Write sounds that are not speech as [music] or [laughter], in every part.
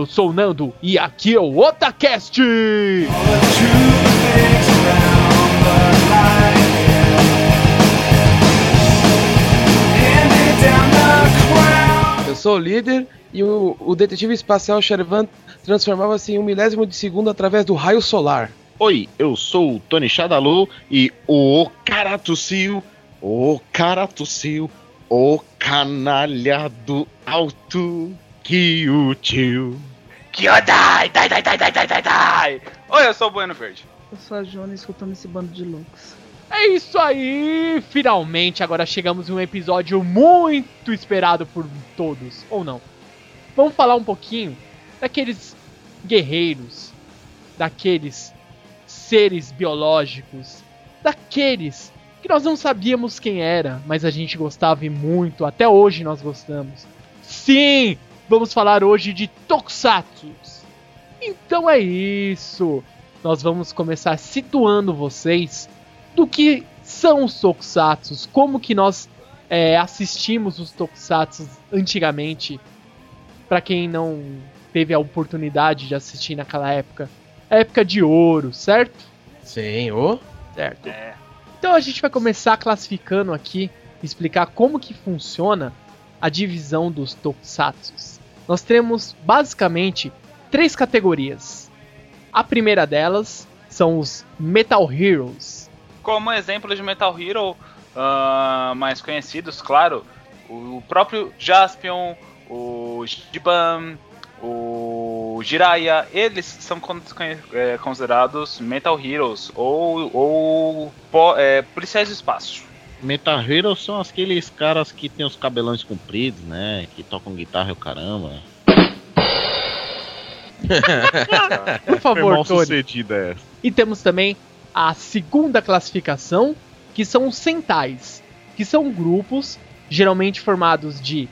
Eu sou o Nando e aqui é o Otacast! Eu sou o líder e o, o detetive espacial Shervan transformava-se em um milésimo de segundo através do raio solar. Oi, eu sou o Tony Shadalu e o cara tossiu, o cara tossiu, o canalha do alto que o tio. Kyodai, dai, dai, dai, dai, dai, dai, dai. Oi, eu sou o Bueno Verde. Eu sou a Jona escutando esse bando de loucos. É isso aí! Finalmente agora chegamos em um episódio muito esperado por todos, ou não. Vamos falar um pouquinho daqueles guerreiros, daqueles seres biológicos, daqueles que nós não sabíamos quem era, mas a gente gostava e muito, até hoje nós gostamos. Sim, vamos falar hoje de Tokusatsu. Então é isso. Nós vamos começar situando vocês do que são os Tokusatsu, como que nós é, assistimos os Tokusatsu antigamente, para quem não teve a oportunidade de assistir naquela época. Época de ouro, certo? Sim, ô. Certo. É. Então a gente vai começar classificando aqui, explicar como que funciona a divisão dos Tokusatsu. Nós temos basicamente três categorias. A primeira delas são os Metal Heroes. Como exemplo de Metal Hero, ah, mais conhecidos, claro, o próprio Jaspion, o Jiban, o Jiraiya, eles são é, considerados Metal Heroes ou, ou é, policiais do espaço. Metal Heroes são aqueles caras que tem os cabelões compridos, né? Que tocam guitarra e o caramba. [laughs] Por favor, Tony. sucedida essa. E temos também a segunda classificação, que são os Sentais, que são grupos geralmente formados de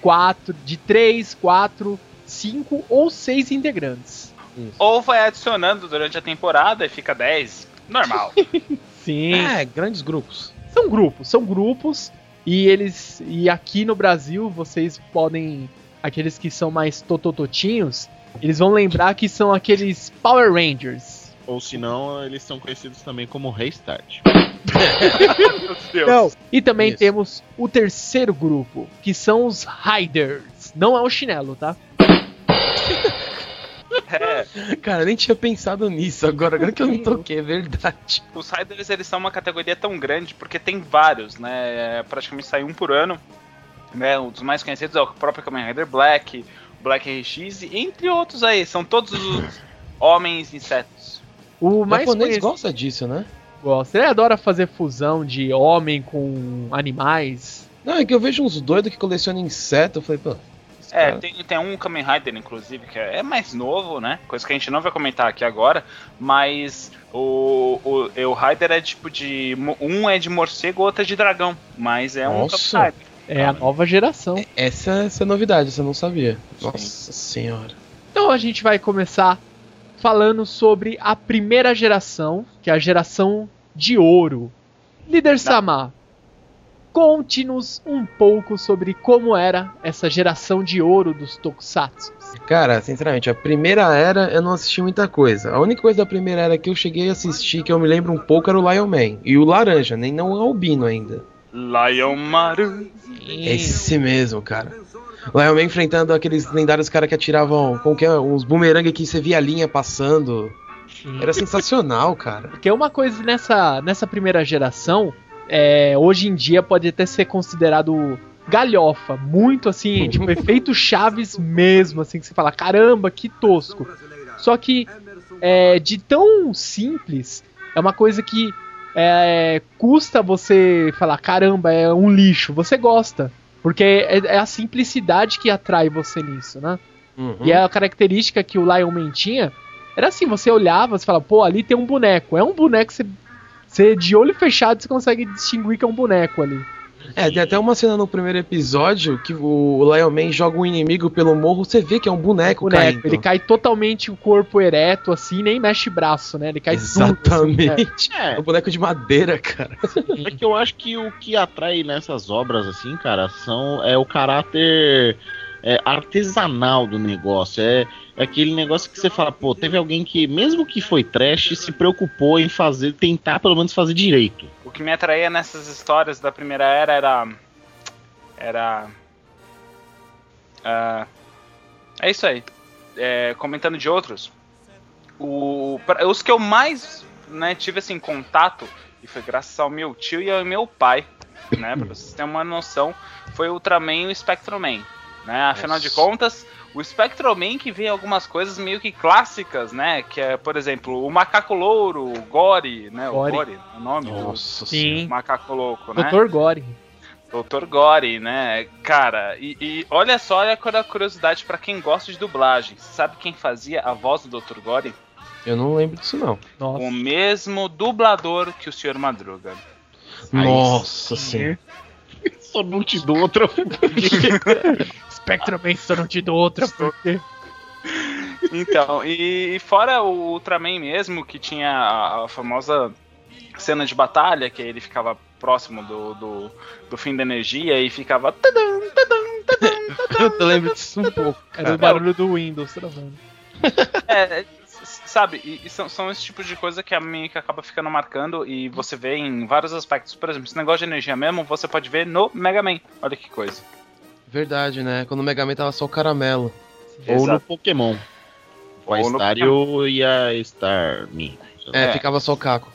quatro, de 3, 4, 5 ou 6 integrantes. Ou vai adicionando durante a temporada e fica 10. Normal. [laughs] Sim. É, grandes grupos. São grupos, são grupos e eles e aqui no Brasil vocês podem aqueles que são mais totototinhos, eles vão lembrar que são aqueles Power Rangers. Ou se não, eles são conhecidos também como Restart. [laughs] Meu Deus. Não. E também Isso. temos o terceiro grupo, que são os Riders. Não é o chinelo, tá? [laughs] É, Cara, eu nem tinha pensado nisso agora, agora que eu me toquei, é verdade. os Riders eles são uma categoria tão grande porque tem vários, né? É, praticamente sai um por ano. Né? Um dos mais conhecidos é o próprio Kamen Rider Black, Black RX, e entre outros aí. São todos os homens insetos. O O mais japonês conhecido gosta disso, né? gosta. Ele adora fazer fusão de homem com animais. Não, é que eu vejo uns doidos que colecionam inseto, eu falei, pô. É, cara- tem, tem um Kamen Rider, inclusive, que é mais novo, né? Coisa que a gente não vai comentar aqui agora, mas o, o, o Rider é tipo de. Um é de morcego, outro é de dragão. Mas é um Nossa. Kamen Rider. É a nova geração. Essa, essa é novidade, eu não sabia. Nossa senhora. Então a gente vai começar falando sobre a primeira geração, que é a geração de ouro. Líder Sama, conte-nos um pouco sobre como era essa geração de ouro dos Tokusatsu. Cara, sinceramente, a primeira era eu não assisti muita coisa. A única coisa da primeira era que eu cheguei a assistir, que eu me lembro um pouco, era o Lion Man. E o Laranja, nem não o Albino ainda. Lion Maru. Esse mesmo, cara. O Man enfrentando aqueles lendários caras que atiravam com que é, uns bumerangue que você via a linha passando. Era sensacional, cara. Porque uma coisa nessa, nessa primeira geração, é, hoje em dia pode até ser considerado galhofa, muito assim, [laughs] tipo efeito Chaves mesmo, assim, que você fala, caramba, que tosco. Só que é, de tão simples, é uma coisa que é, custa você falar, caramba, é um lixo. Você gosta. Porque é, é a simplicidade que atrai você nisso, né? Uhum. E a característica que o Lion Man tinha era assim, você olhava, você falava, pô, ali tem um boneco. É um boneco que você, você de olho fechado você consegue distinguir que é um boneco ali. É, tem até uma cena no primeiro episódio que o Lion Man joga um inimigo pelo morro, você vê que é um boneco, boneco. caindo. Ele cai totalmente o corpo ereto, assim, nem mexe braço, né? Ele cai duro, assim, né? Exatamente. É, É um boneco de madeira, cara. é que eu acho que o que atrai nessas obras, assim, cara, são é o caráter é, artesanal do negócio. É, é aquele negócio que você fala, pô, teve alguém que, mesmo que foi trash, se preocupou em fazer, tentar pelo menos fazer direito. O que me atraía nessas histórias da primeira era era. Era. ah, é isso aí. É, comentando de outros. O, os que eu mais né, tive assim, contato, e foi graças ao meu tio e ao meu pai, né? Pra vocês terem uma noção, foi o Ultraman e o Spectroman. Né? Afinal de Nossa. contas, o Spectroman que vê algumas coisas meio que clássicas, né? Que é, por exemplo, o Macaco Louro, o Gore, né? Gore. O Gore, o nome do, Nossa Sim. Macaco Louco, né? Dr. Gore. Dr. Gore, né? Cara, e, e olha só, olha a curiosidade pra quem gosta de dublagem. Você sabe quem fazia a voz do Dr. Gore? Eu não lembro disso, não. Nossa. O mesmo dublador que o Sr. Madruga. Nossa senhora. Só não te dou outra. [laughs] Spectroman só não te dou outra, porque. Então, e fora o Ultraman mesmo, que tinha a, a famosa cena de batalha, que ele ficava próximo do, do, do fim da energia e ficava. tadam, tadam, tadam. [laughs] Eu lembro disso um pouco. Era o barulho do Windows travando. É, é, sabe, e, e são, são esse tipo de coisa que a mim que acaba ficando marcando e você vê em vários aspectos. Por exemplo, esse negócio de energia mesmo, você pode ver no Mega Man. Olha que coisa. Verdade, né? Quando o Mega Man tava só o caramelo. Ou no. Pokémon. O Ou no Stario e a Starmie. É, É. ficava só o caco.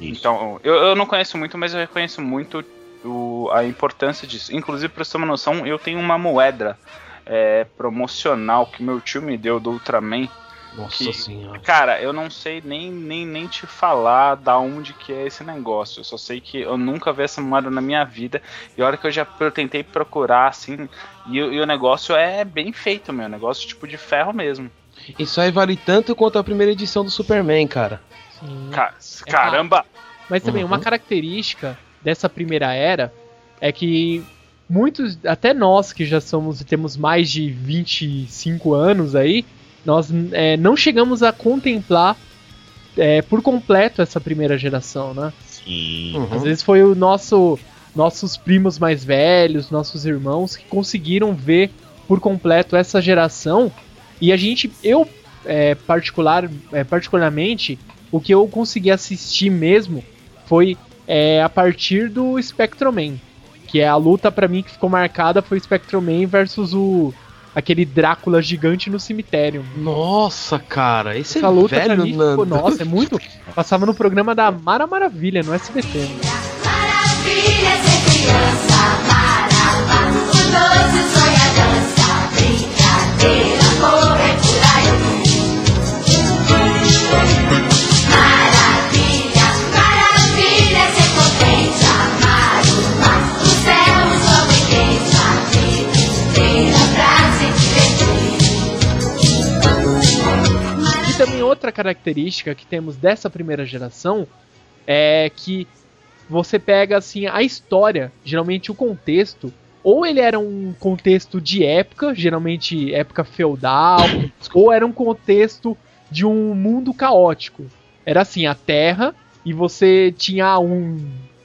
Isso. Então, eu, eu não conheço muito, mas eu reconheço muito o- a importância disso. Inclusive, pra você ter uma noção, eu tenho uma moeda é, promocional que meu tio me deu do Ultraman. Nossa Que- senhora. Cara, eu não sei nem, nem, nem te falar da onde que é esse negócio. Eu só sei que eu nunca vi essa moeda na minha vida. E a hora que eu já eu tentei procurar, assim, e, o- e o negócio é bem feito, meu. Negócio tipo de ferro mesmo. Isso aí vale tanto quanto a primeira edição do Superman, cara. Sim. Ca- É caramba! Mas também, Uhum. uma característica dessa primeira era é que muitos, até nós que já somos temos mais de 25 anos aí, nós é, não chegamos a contemplar é, por completo essa primeira geração, né? Sim. Uhum. Às vezes foi o nosso nossos primos mais velhos, nossos irmãos que conseguiram ver por completo essa geração e a gente, eu é, particular, é, particularmente, o que eu consegui assistir mesmo foi é, a partir do Spectroman, que é a luta pra mim que ficou marcada foi o Spectroman versus o aquele Drácula gigante no cemitério. Nossa, cara, esse Essa é luta pra velho, mim ficou, nossa, é muito. Passava no programa da Mara Maravilha, no SBT. Maravilha ser criança, marabá, o doce sonha dança, brincadeira, outra característica que temos dessa primeira geração é que você pega assim a história, geralmente o contexto, ou ele era um contexto de época, geralmente época feudal, [coughs] ou era um contexto de um mundo caótico. Era assim, a Terra e você tinha um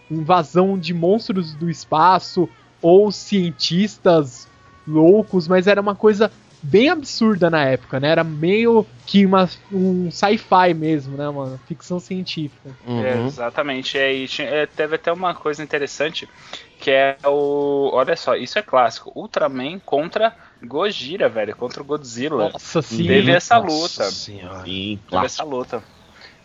invasão de monstros do espaço ou cientistas loucos, mas era uma coisa bem absurda na época, né? Era meio que uma, um sci-fi mesmo, né? Uma ficção científica. Uhum. É, exatamente. É, e tinha- é, teve até uma coisa interessante que é o. Olha só, isso é clássico. Ultraman contra Gojira, velho, contra o Godzilla. Nossa, sim. Teve essa Nossa luta. senhora. Sim, Teve essa luta.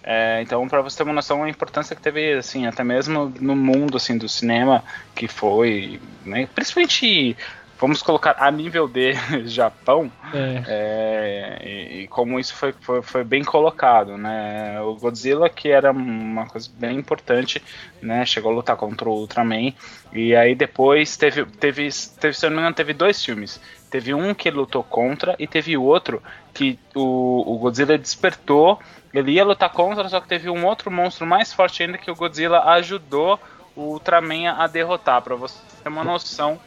É, então, pra você ter uma noção, a importância que teve, assim, até mesmo no mundo, assim, do cinema, que foi, né, principalmente, vamos colocar a nível de [laughs] Japão, É. é, e, e como isso foi, foi, foi bem colocado, né? O Godzilla, que era uma coisa bem importante, né? Chegou a lutar contra o Ultraman. E aí depois teve, teve, teve se eu não me engano, teve dois filmes. Teve um que lutou contra e teve outro que o, o Godzilla despertou. Ele ia lutar contra, só que teve um outro monstro mais forte ainda que o Godzilla ajudou o Ultraman a derrotar. Pra você ter uma noção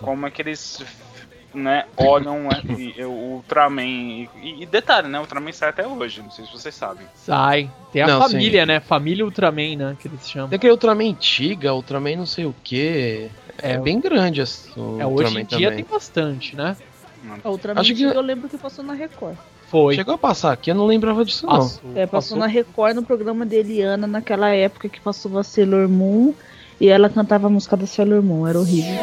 como é que eles né, olham né, e- o Ultraman. E, e detalhe, né? O Ultraman sai até hoje, não sei se vocês sabem. Sai. Tem a Não, família, sim. né? Família Ultraman, né? Que eles chamam. Tem aquele Ultraman Tiga, Ultraman não sei o que. É, É, bem grande o É, hoje Ultraman em dia também. tem bastante, né? A Ultraman Acho que- eu lembro que passou na Record. Foi. Chegou a passar aqui, eu não lembrava disso não. Passou, É, passou passou. na Record no programa de Eliana, naquela época que passou a Sailor Moon e ela cantava a música da Sailor Moon, era horrível.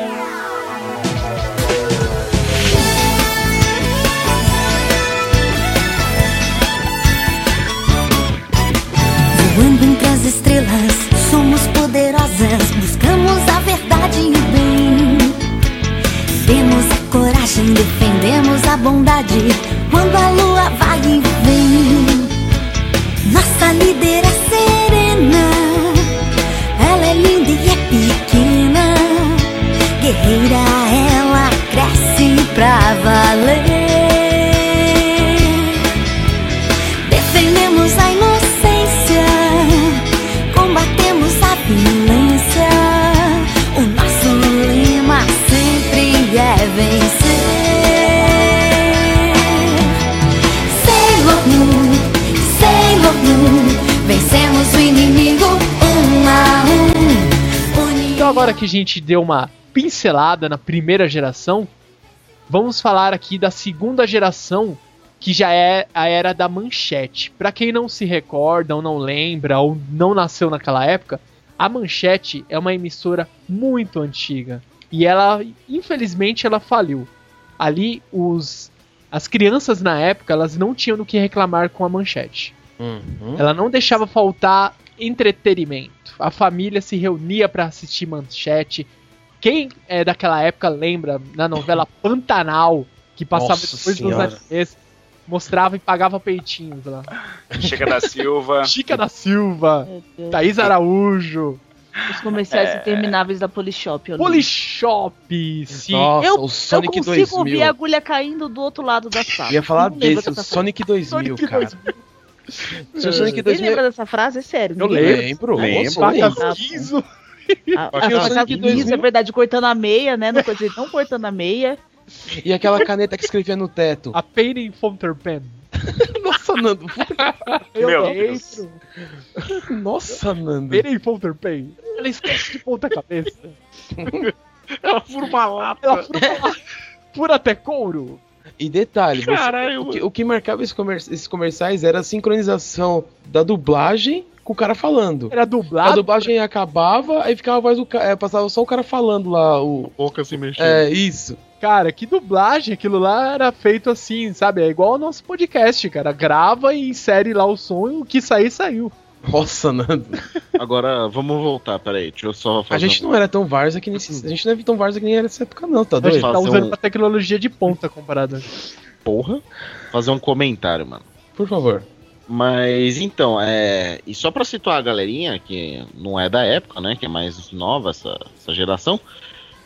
Voando entre as estrelas, somos poderosas, buscamos a verdade e o bem. Temos a coragem, defendemos a bondade que a gente deu uma pincelada na primeira geração, vamos falar aqui da segunda geração, que já é a era da manchete. Pra quem não se recorda ou não lembra ou não nasceu naquela época, a manchete é uma emissora muito antiga e ela, infelizmente, ela faliu. Ali os as crianças na época, elas não tinham do que reclamar com a manchete. Uhum. Ela não deixava faltar entretenimento. A família se reunia pra assistir manchete. Quem é daquela época lembra na novela [laughs] Pantanal, que passava Nossa depois dos Senhora. animes, mostrava e pagava peitinhos lá. Chica da Silva. [laughs] Chica da Silva. Thaís Araújo, Os comerciais É. intermináveis da Polishop. eu. Polishop, sim. Nossa, eu, o Sonic eu consigo 2000. ouvir a agulha caindo do outro lado da sala. Eu ia falar desse, o. Sonic 2000, Sonic cara. 2000. Sonic 2000... lembra dessa frase? É sério. Eu lembro. Lembro, Lembro. A, a faca Sonic Guizo, 2000. é verdade, cortando a meia, né? Não, coisa, não cortando a meia. E aquela caneta que escrevia no teto. A Painting Fountain Pen. [laughs] Nossa, Nando. Eu Meu. Deus. Nossa, Nando. Painting Fountain Pen. Ela esquece de ponta cabeça. Ela fura uma lata. Ela fura, fura até couro. E detalhe, você- Caralho, o, que, o que marcava esses, comer- esses comerciais era a sincronização da dublagem com o cara falando. Era A dublado. dublagem acabava, aí ficava a voz do cara. passava só o cara falando lá. O, Boca se mexendo. é, isso. Cara, que dublagem, aquilo lá era feito assim, sabe? É igual ao nosso podcast, cara. Grava e insere lá o som e o que sair, saiu. Nossa, Nando. Agora, vamos voltar, peraí. Deixa eu só fazer A gente um- não era tão Varsa que nesse. A gente não é tão Varsa que nem era nessa época, não, tá A gente doido? tá usando um- uma tecnologia de ponta comparada. Porra. Fazer um comentário, mano. Por favor. Mas então, é. E só pra situar a galerinha, que não é da época, né? Que é mais nova essa, essa geração.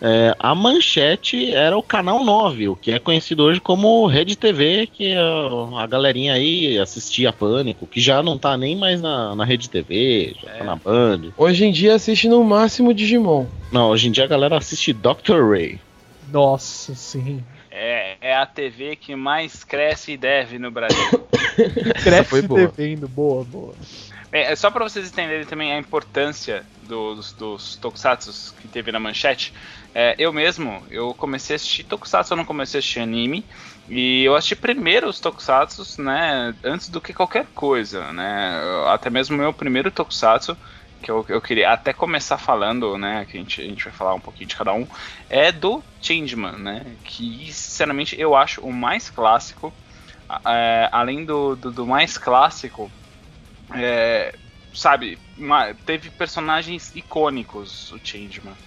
É, a Manchete era o canal 9, o que é conhecido hoje como Rede TV, que a, a galerinha aí assistia Pânico, que já não tá nem mais na, na Rede TV, já tá na Band. Hoje em dia assiste no máximo Digimon. Não, hoje em dia a galera assiste Dr. Ray. Nossa, sim. É, é a TV que mais cresce e deve no Brasil. [laughs] Cresce foi boa. devendo. Boa, boa. Bem, é só pra vocês entenderem também a importância dos, dos tokusatsu que teve na manchete. É, eu mesmo, eu comecei a assistir tokusatsu, eu não comecei a assistir anime. E eu assisti primeiro os tokusatsu, né, antes do que qualquer coisa, né. Até mesmo o meu primeiro tokusatsu, que eu, eu queria até começar falando, né, que a gente, a gente vai falar um pouquinho de cada um, é do Changeman, né, que sinceramente eu acho o mais clássico. é, além do, do, do mais clássico, é, sabe, uma- teve personagens icônicos o Changeman.「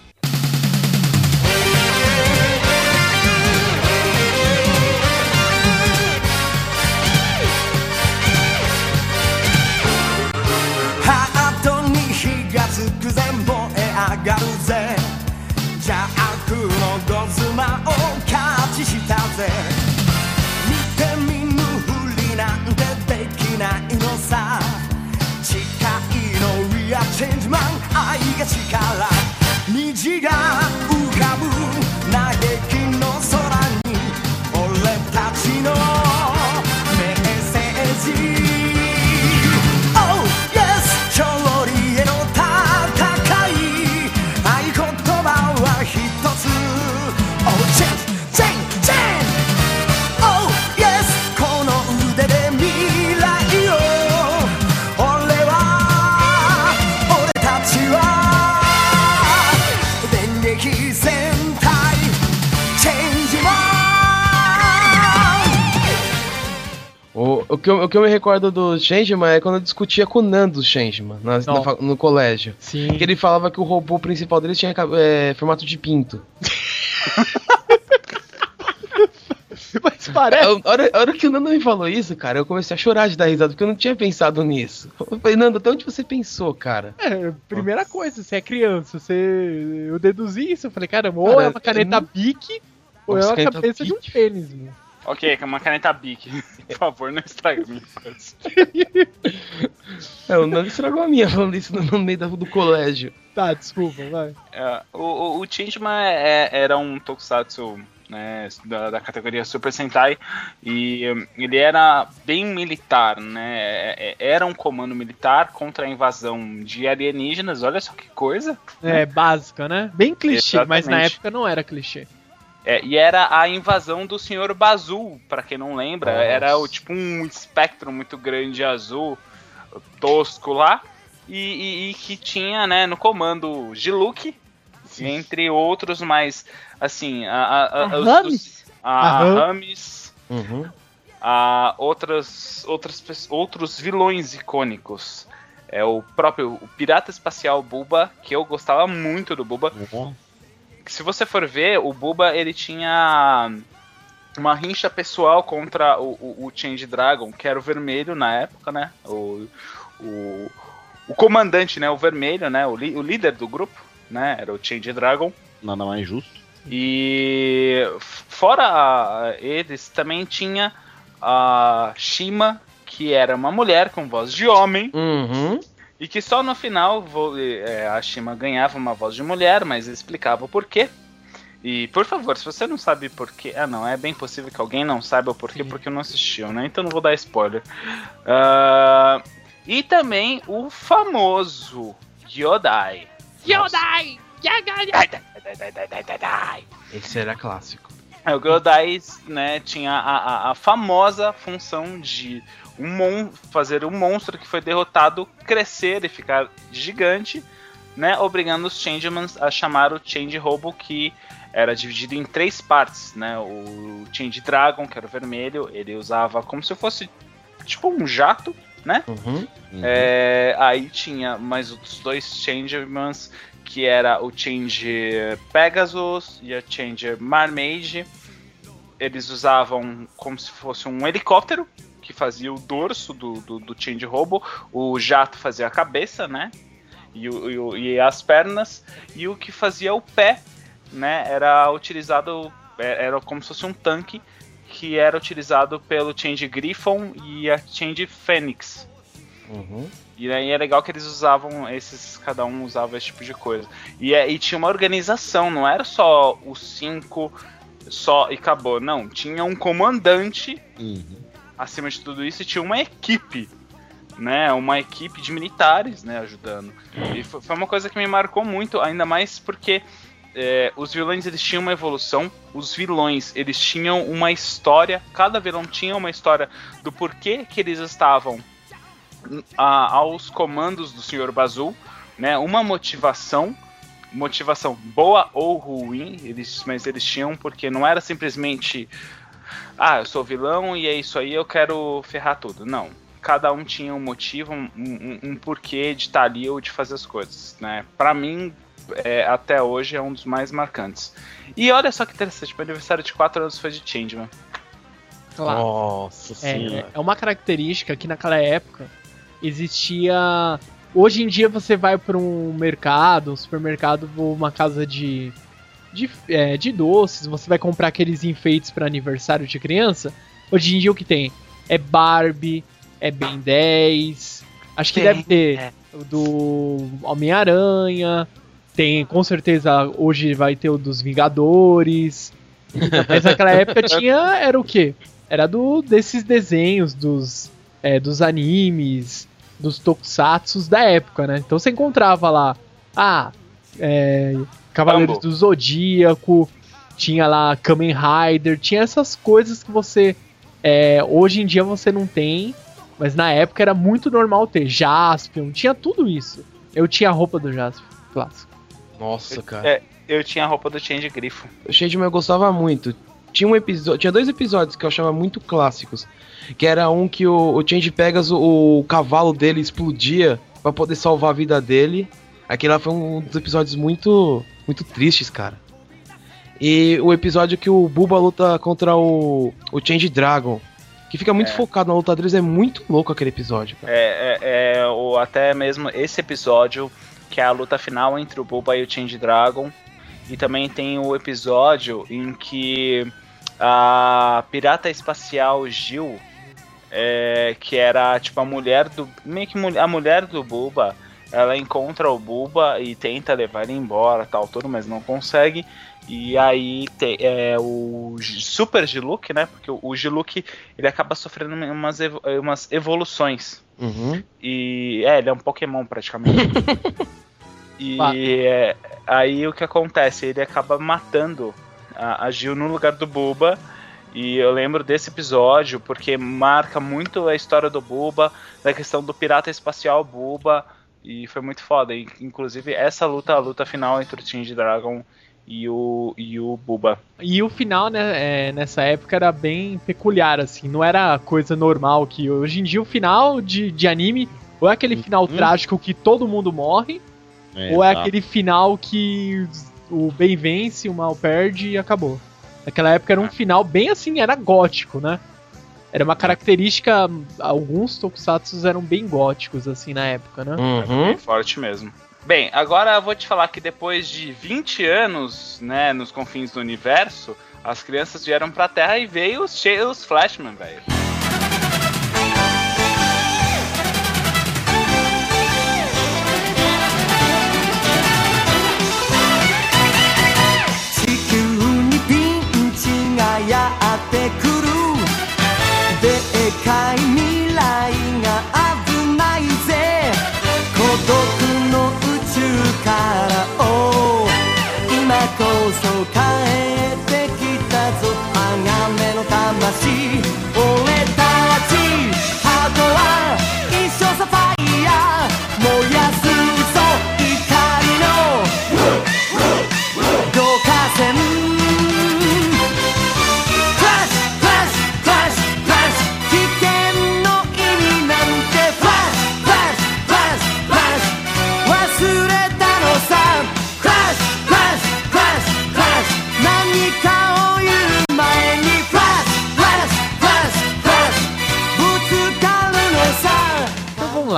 ハートに火がつくぜ燃え上がるぜ」「邪悪のゴズマをキャッチしたぜ」「 愛が力」「虹が O, que eu, o que eu me recordo do Changeman é quando eu discutia com o Nando Changeman na, na Não. no colégio. Sim. Que ele falava que o robô principal dele tinha é, formato de pinto. [laughs] Mas parece. A hora, a hora que o Nando me falou isso, cara, eu comecei a chorar de dar risada, porque eu não tinha pensado nisso. Eu falei, Nando, até onde você pensou, cara? É, primeira coisa, você é criança, você. Eu deduzi isso, eu falei, caramba, ou Cara, é uma caneta Bic, ou é Nossa, uma cabeça de um pênis, mano. Ok, é uma caneta Bic. [laughs] Por favor, não estrague minha infância. É, o Nando estragou a minha falando isso no, meio do colégio. Tá, desculpa, vai. É, o, o, o Changeman é- era um tokusatsu né, da, da categoria Super Sentai e hum, ele era bem militar, né? É- é- Era um comando militar contra a invasão de alienígenas. Olha só que coisa! É, básica, né? Bem clichê, mas na Exatamente. época não era clichê. É, e era a invasão do Senhor Bazul, pra quem não lembra, Nossa. era o tipo um espectro muito grande azul, tosco lá, e, e- e que tinha, né, no comando Giluk, entre outros, mas assim, a, a, a, A os- Rames? os- a. Rames, Uhum. a outras, outras, outros vilões icônicos. É o próprio o Pirata Espacial Buba, que eu gostava muito do Buba que se você for ver, o Buba ele tinha uma rincha pessoal contra o, o, o Change Dragon, que era o vermelho na época, né? O, o, o comandante, né? O vermelho, né? O, li- o líder do grupo, né? Era o Change Dragon. Nada mais justo. E fora eles, também tinha a Shima, que era uma mulher com voz de homem. Uhum. E que só no final é, a Shima ganhava uma voz de mulher, mas explicava o porquê. E por favor, se você não sabe porquê. Ah, não, é bem possível que alguém não saiba o porquê Sim. porque não assistiu, né? Então não vou dar spoiler. Ah, e também o famoso Yodai. Yodai! Esse era clássico. É, o Yodai né, tinha a, a- a famosa função de um mon fazer um monstro que foi derrotado crescer e ficar gigante, né, obrigando os Changemans a chamar o Change Robo, que era dividido em três partes. Né, o Change Dragon, que era o vermelho, ele usava como se fosse tipo um jato, né? Uhum. É, aí tinha mais outros dois Changemans, que era o Change Pegasus e a Change Marmage. Eles usavam como se fosse um helicóptero, que fazia o dorso do, do, do Change Robo. O jato fazia a cabeça, né? E, o- e e as pernas. E o que fazia o pé, né? Era utilizado... é- Era como se fosse um tanque, que era utilizado pelo Change Griffon e a Change Fênix. Uhum. E aí é legal que eles usavam esses, cada um usava esse tipo de coisa. E, é- e tinha uma organização, não era só os cinco só e acabou. Não, tinha um comandante Uhum. Acima de tudo isso tinha uma equipe, né? Uma equipe de militares, né, ajudando. E foi, uma coisa que me marcou muito, ainda mais porque é, os vilões eles tinham uma evolução, os vilões eles tinham uma história, cada vilão tinha uma história do porquê que eles estavam a- aos comandos do Sr. Bazul, né? Uma motivação, motivação boa ou ruim, eles, mas eles tinham porque não era simplesmente ah, eu sou vilão e é isso aí, eu quero ferrar tudo. Não. Cada um tinha um motivo, um, um, um porquê de estar ali ou de fazer as coisas, né? Pra mim, é, até hoje, é um dos mais marcantes. E olha só que interessante, meu aniversário de 4 anos foi de Changeman. Claro. Nossa É, senhora. é uma característica que naquela época existia. Hoje em dia você vai para um mercado, um supermercado ou uma casa de, de, é, de doces, você vai comprar aqueles enfeites para aniversário de criança. Hoje em dia o que tem? É Barbie, é Ben 10, acho que Tem, deve ter o do Homem-Aranha, tem com certeza hoje vai ter o dos Vingadores. Mas naquela [laughs] época tinha. Era o quê? Era do desses desenhos, dos, é, dos animes, dos tokusatsus da época, né? Então você encontrava lá. Ah, é, Cavaleiros Rambo. do Zodíaco, tinha lá Kamen Rider, tinha essas coisas que você. é, hoje em dia você não tem, mas na época era muito normal ter. Jaspion, tinha tudo isso. Eu tinha a roupa do Jaspion, clássico. Nossa, cara. É, eu tinha a roupa do Change Grifo. O Changeman eu gostava muito. Tinha um episódio, tinha dois episódios que eu achava muito clássicos, que era um que o, o Change Pegas o, o cavalo dele explodia pra poder salvar a vida dele. Aquele lá foi um dos episódios muito muito tristes, cara. E o episódio que o Buba luta contra o o Change Dragon, que fica muito É. focado na luta deles, é muito louco aquele episódio, cara. É, é, é, ou até mesmo esse episódio, que é a luta final entre o Bulba e o Change Dragon. E também tem o episódio em que a pirata espacial Jill, é, que era tipo a mulher do. meio que a mulher do Bulba, ela encontra o Bulba e tenta levar ele embora, tal, tudo, mas não consegue. E aí tem é, o Super Giluk, né? Porque o, o Giluk ele acaba sofrendo umas, evo- umas evoluções. Uhum. E é, ele é um Pokémon praticamente. [laughs] e é, aí o que acontece? Ele acaba matando a, a Gil no lugar do Bulba. E eu lembro desse episódio porque marca muito a história do Bulba, da questão do pirata espacial Bulba. E foi muito foda. E, inclusive, essa luta, a luta final entre o Change Dragon e o, e o Bulba. E o final, né, é, nessa época era bem peculiar, assim, não era coisa normal que hoje em dia o final de, de anime ou é aquele final trágico que todo mundo morre, ou é exato. aquele final que o bem vence, o mal perde e acabou. Naquela época era um final bem assim, era gótico, né? Era uma característica, alguns tokusatsu eram bem góticos assim na época, né? Uhum. Bem forte mesmo. Bem, agora eu vou te falar que depois de 20 anos, né, nos confins do universo, as crianças vieram pra Terra e veio os, os Flashman, velho. kindness.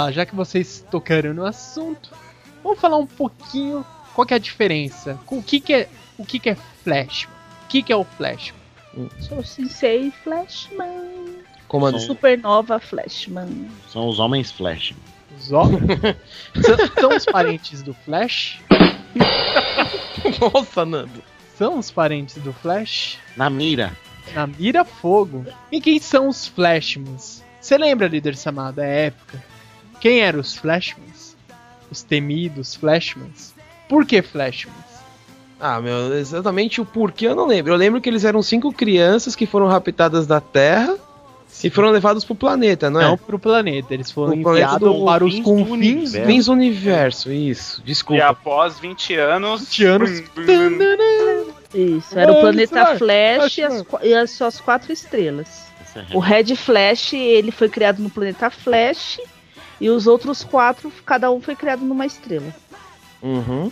Lá, já que vocês tocaram no assunto, vamos falar um pouquinho qual que é a diferença. O que que é, o que que é Flash? O que que é o Flash? Sou Sensei Flashman. Comando. Supernova Flashman. São os homens Flash. Os ó- [laughs] são, são os parentes do Flash? [laughs] Nossa, Nando. São os parentes do Flash? Na mira. Na mira fogo. E quem são os Flashmans? Você lembra, líder Samada, da época? Quem eram os Flashmans? Os temidos Flashmans? Por que Flashmans? Ah, meu, exatamente o porquê eu não lembro. Eu lembro que eles eram cinco crianças que foram raptadas da Terra e foram levados pro planeta, não é? Não pro planeta, eles foram enviados do- para os confins do universo. universo, isso. E Desculpa. após 20 anos. 20 anos. Isso, era o planeta Flash, Flash, Flash, e, as, e as suas quatro estrelas. É O Red Flash, ele foi criado no planeta Flash. E os outros quatro, cada um foi criado numa estrela. Uhum.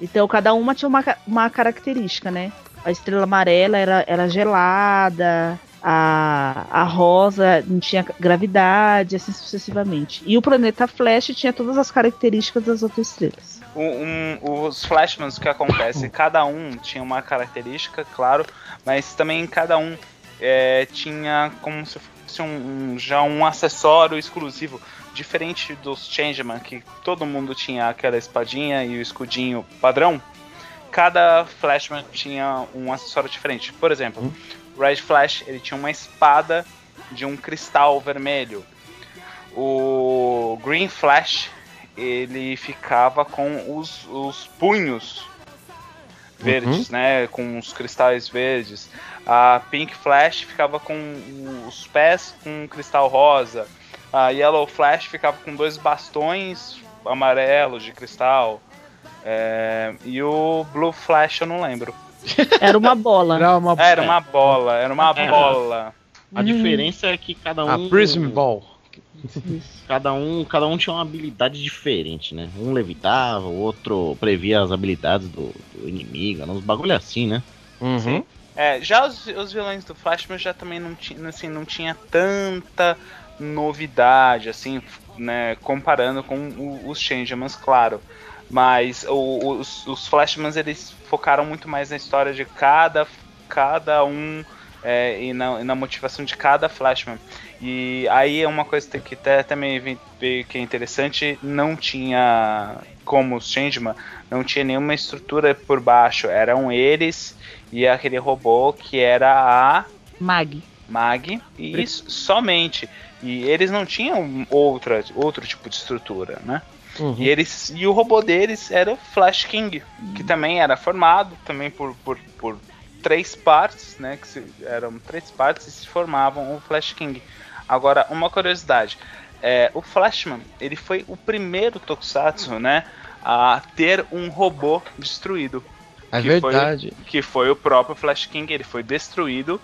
Então cada uma tinha uma, uma característica, né? A estrela amarela era, era gelada, a, a rosa não tinha gravidade, assim sucessivamente. E o planeta Flash tinha todas as características das outras estrelas. Um- um- os Flashmans, o que acontece? [coughs] Cada um tinha uma característica, claro, mas também cada um é, tinha como se fosse um, um- já um acessório exclusivo, diferente dos Changeman, que todo mundo tinha aquela espadinha e o escudinho padrão. Cada Flashman tinha um acessório diferente. Por exemplo, o Red Flash ele tinha uma espada de um cristal vermelho. O Green Flash ele ficava com os, os punhos verdes, né? Com os cristais verdes. A Pink Flash ficava com os pés com um cristal rosa. A Yellow Flash ficava com dois bastões amarelos de cristal. É, e o Blue Flash eu não lembro. Era uma bola. Era uma... Era uma bola, era uma É. bola. A Hum. diferença é que cada A um. Prism Ball. [laughs] Cada um, cada um tinha uma habilidade diferente, né? Um levitava, o outro previa as habilidades do, do inimigo, uns bagulho assim, né? Uhum. É, já os, os vilões do Flashman já também não tinha, assim, não tinha tanta novidade, assim, né, comparando com o- os Changemans, claro. Mas o- os, os Flashmans, eles focaram muito mais na história de cada, cada um é, e, na, e na motivação de cada Flashman. E aí é uma coisa que até também que é interessante, não tinha, como os Changeman, não tinha nenhuma estrutura por baixo, eram eles e aquele robô que era a Mag. Mag e isso somente. E eles não tinham outra, outro tipo de estrutura, né? Uhum. E eles e o robô deles era o Flash King, que também era formado também por, por, por três partes, né? Que se- eram três partes e se formavam o Flash King. Agora, uma curiosidade. É, o Flashman, ele foi o primeiro Tokusatsu, né? A ter um robô destruído É que foi- verdade. que foi o próprio Flash King, ele foi destruído.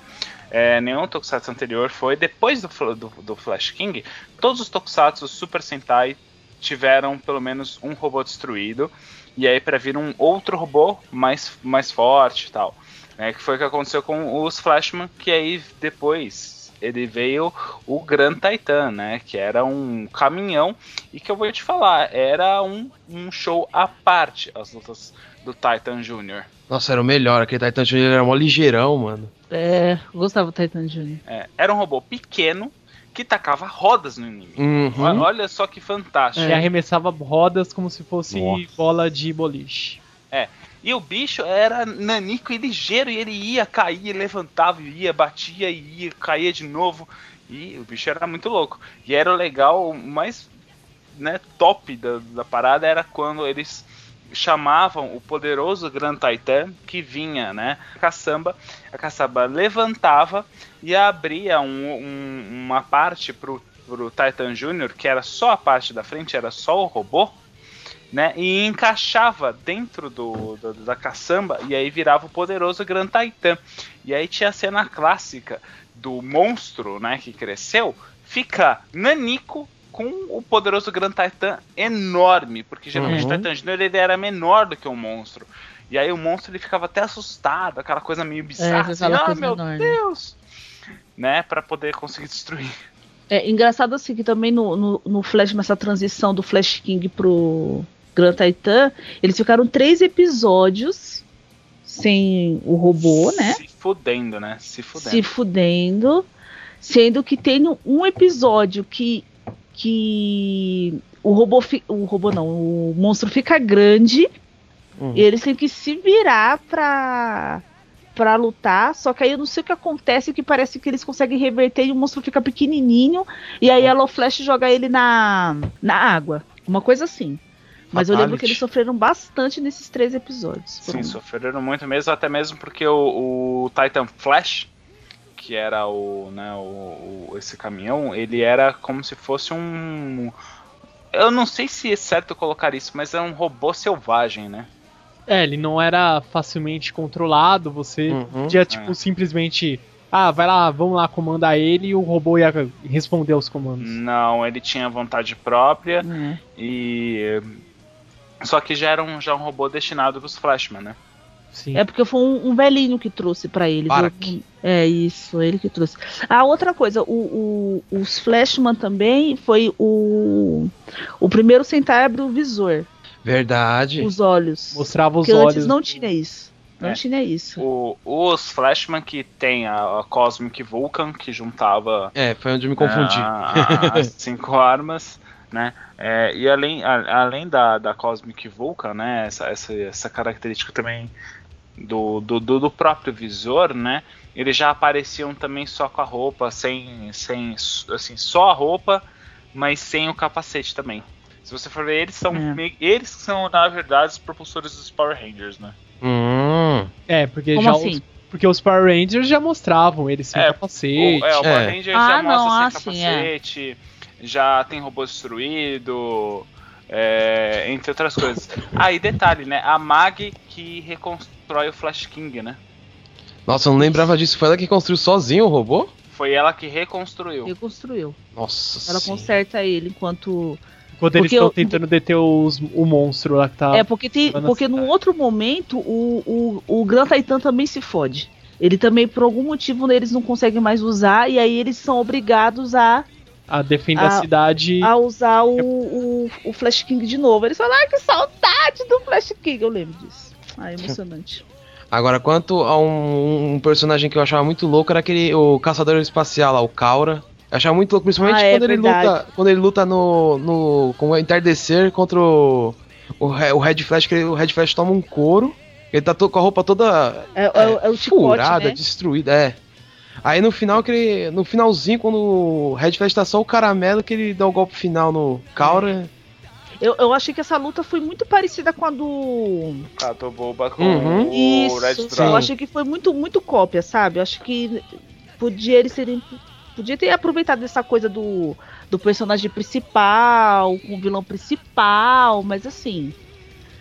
É, nenhum Tokusatsu anterior foi. Depois do, do, do Flash King, todos os Tokusatsu Super Sentai tiveram pelo menos um robô destruído. E aí para vir um outro robô mais, mais forte e tal. Né, que foi o que aconteceu com os Flashman, que aí depois ele veio o Grand Titan, né? Que era um caminhão e que eu vou te falar, era um, um show à parte as lutas do Titan Jr. Nossa, era o melhor. Aquele Titan Jr. era mó ligeirão, mano. É, gostava do Titan Jr. É, era um robô pequeno que tacava rodas no inimigo. Uhum. Olha, olha só que fantástico. E arremessava rodas como se fosse Nossa. bola de boliche. E o bicho era nanico e ligeiro, e ele ia, caía, levantava, ia, batia, e ia, caía de novo. E o bicho era muito louco. E era o legal, o mais né, top da, da parada era quando eles chamavam o poderoso Grand Titan que vinha, né? A caçamba, a caçamba levantava e abria um- um- uma parte pro, pro Titan Júnior, que era só a parte da frente, era só o robô né? E encaixava dentro do, do- da caçamba e aí virava o poderoso Grand Titan. E aí tinha a cena clássica do monstro, né, que cresceu, fica nanico com o poderoso Grand Titan enorme, porque geralmente Uhum. o Titan Junior ele era menor do que o monstro. E aí o monstro ele ficava até assustado, aquela coisa meio bizarra, assim, aquela ah meu enorme." Deus, né, para poder conseguir destruir. É engraçado assim que também no, no, no Flash, nessa transição do Flash King pro Grand Titan, eles ficaram três episódios sem o robô, né? Se fudendo, né? Se fudendo. Se fudendo. Sendo que tem um- um episódio que. Que o robô. fi- O robô não, o monstro fica grande. Uhum. E eles têm que se virar pra. Pra lutar, só que aí eu não sei o que acontece, que parece que eles conseguem reverter e o monstro fica pequenininho, e aí a Yellow Flash joga ele na, na água. Uma coisa assim. Mas eu lembro Fatality. que eles sofreram bastante nesses três episódios. Sim, Foram- sofreram muito mesmo, até mesmo porque o, o Titan Flash, que era o, né, o, o- esse caminhão, ele era como se fosse um. Eu não sei se é certo colocar isso, mas é um robô selvagem, né? É, ele não era facilmente controlado, você Uhum. podia, tipo, É. simplesmente. Ah, vai lá, vamos lá comandar ele e o robô ia responder aos comandos. Não, ele tinha vontade própria É. e. Só que já era um, já um robô destinado pros Flashman, né? Sim. É porque foi um, um velhinho que trouxe pra eles. Eu- É isso, ele que trouxe. A outra coisa, o, o- os Flashman também foi o o primeiro Sentai abriu o visor, Verdade. os olhos. Mostrava os Porque olhos. antes não tinha isso. Não É. tinha isso. O, os Flashman que tem a, a Cosmic Vulcan, que juntava É, foi onde eu me confundi. Ah, [laughs] as cinco armas, né? É, e além, a- além da, da Cosmic Vulcan, né? Essa, essa, essa característica também do, do, do, do próprio visor, né? Eles já apareciam também só com a roupa, sem, sem assim, só a roupa, mas sem o capacete também. Se você for ver, eles são É. meio- eles são na verdade os propulsores dos Power Rangers, né? Hum. É, porque Como já assim? os, porque os Power Rangers já mostravam eles sem É, capacete. O, é, o Power É. Rangers Ah, já não, mostra ah, sem sim, é. capacete, já tem robô destruído, É, entre outras coisas. Ah, e detalhe, né? A Mag que reconstrói o Flash King, né? Nossa, eu não lembrava disso. Foi ela que construiu sozinho o robô? Foi ela que reconstruiu. Reconstruiu. Nossa Ela sim. conserta ele enquanto. Quando eles Porque estão eu- tentando deter os, o monstro lá que tá. é, porque tem. Porque num cidade. outro momento, o, o, o Gran Titan também se fode. Ele também, por algum motivo, eles não conseguem mais usar, e aí eles são obrigados a, a defender a a- cidade. a usar o, o, o Flash King de novo. Eles falam, ai, que saudade do Flash King. Eu lembro disso. Ah, é emocionante. [laughs] Agora, quanto a um, um personagem que eu achava muito louco, era aquele o caçador espacial lá, o Kaura. Eu achava muito louco, principalmente Ah, é quando, ele verdade. luta, quando ele luta no, no com o entardecer contra o, o, o Red Flash, que ele- o Red Flash toma um couro. Ele tá to- com a roupa toda É, é, o- é o chicote, furada, né? destruída, é. Aí no final, que ele- no finalzinho, quando o Red Flash tá só o caramelo, que ele dá o golpe final no Kaura. Eu, eu achei que essa luta foi muito parecida com a do. Catoboba com Uhum. o Red Isso, Dragon. eu achei que foi muito, muito cópia, sabe? Eu acho que podia eles serem. Podia ter aproveitado essa coisa do, do personagem principal, com o vilão principal, mas assim.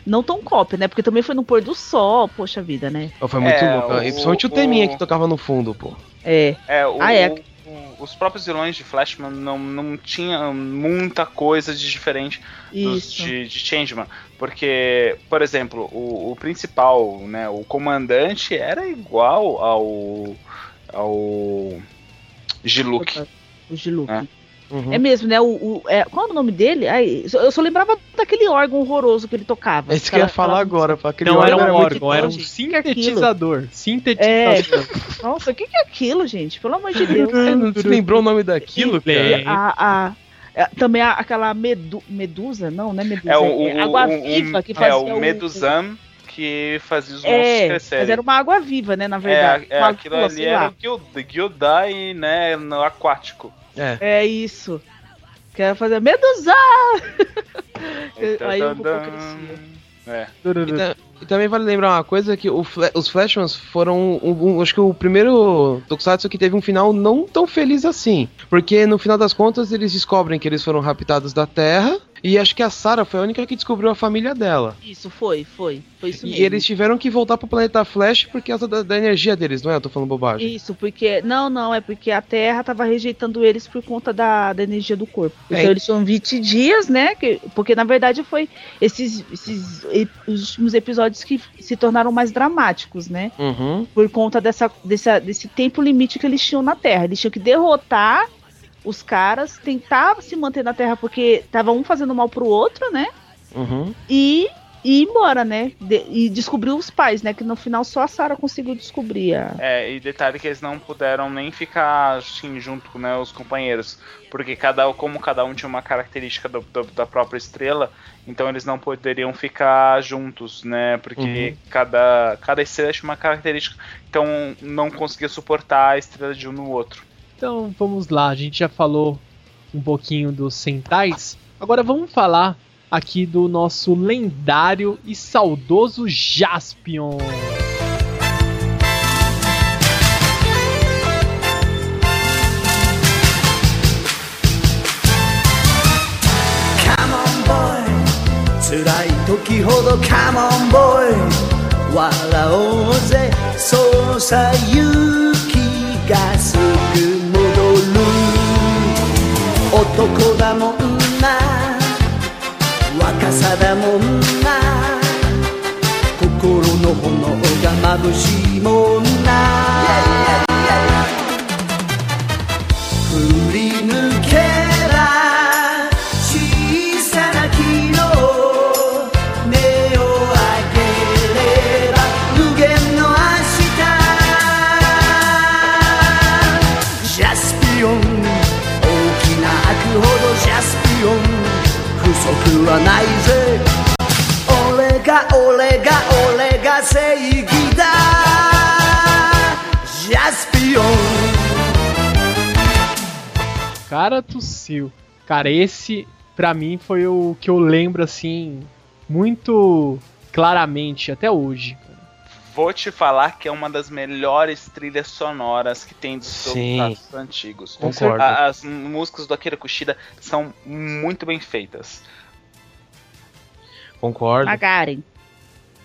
Não tão cópia, né? Porque também foi no pôr do sol, poxa vida, né? Foi muito É, louco. o- principalmente o o- teminha que tocava no fundo, pô. É. É, o, Ah, é. o- o- os próprios vilões de Flashman não, não tinham muita coisa de diferente dos de, de Changeman. Porque, por exemplo, o, o principal, né, o comandante era igual ao. ao. Giluk. O Giluk. É. Uhum. É mesmo, né? O, o- é, qual é o nome dele? Ai, eu só lembrava daquele órgão horroroso que ele tocava. É isso que eu ia falar agora. pô, Aquele Não era um órgão, era um sintetizador. Sintetizador. Nossa, o que, que é aquilo, gente? Pelo amor de Deus. Você não se lembrou o nome daquilo, cara? a, a- é, também a- aquela medu, Medusa, não, não é Medusa. É o, o, água o- viva o- que fazia é o Medusam que fazia os monstros É, crescerem. mas era uma água viva, né, na É, verdade. é, Uma aquilo ali era o Gildai, né, no aquático. É. É isso. Quero fazer Medusa! [laughs] Aí. Goku crescia. É. E, ta- e também vale lembrar uma coisa que o Fla- os Flashmans foram, um- um- acho que o primeiro Tokusatsu que teve um final não tão feliz assim, porque no final das contas eles descobrem que eles foram raptados da Terra e acho que a Sarah foi a única que descobriu a família dela. Isso, foi, foi. Foi isso E mesmo. eles tiveram que voltar pro planeta Flash por causa da, da energia deles, não é? Eu tô falando bobagem. Isso, porque. Não, não, é porque a Terra tava rejeitando eles por conta da, da energia do corpo. Então É. eles são 20 dias, né? que- porque na verdade foi esses, esses e- os últimos episódios que se tornaram mais dramáticos, né? Uhum. Por conta dessa, dessa, desse tempo limite que eles tinham na Terra. Eles tinham que derrotar os caras, tentar se manter na Terra porque tava um fazendo mal pro outro, né? Uhum. E, e ir embora, né? De- e descobrir os pais, né? Que no final só a Sarah conseguiu descobrir a. É, e detalhe que eles não puderam nem ficar assim junto com né, os companheiros, porque cada como cada um tinha uma característica do- do- da própria estrela, então eles não poderiam ficar juntos, né? Porque cada cada estrela tinha uma característica, então não conseguia suportar a estrela de um no outro. Então vamos lá, a gente já falou um pouquinho dos Sentais. Agora vamos falar aqui do nosso lendário e saudoso Jaspion. Come on boy 辛い時ほど Come on boy 笑おうぜそうさ勇気がすぐ 男だもんな若さだもんな。心の炎が眩しいもんな。Seguida, Jaspion Cara tossiu Cara, esse pra mim foi o que eu lembro assim muito claramente até hoje. Vou te falar que é uma das melhores trilhas sonoras que tem dos jogos antigos. Concordo. As músicas do Akira Kushida são muito bem feitas. Concordo. Magaren.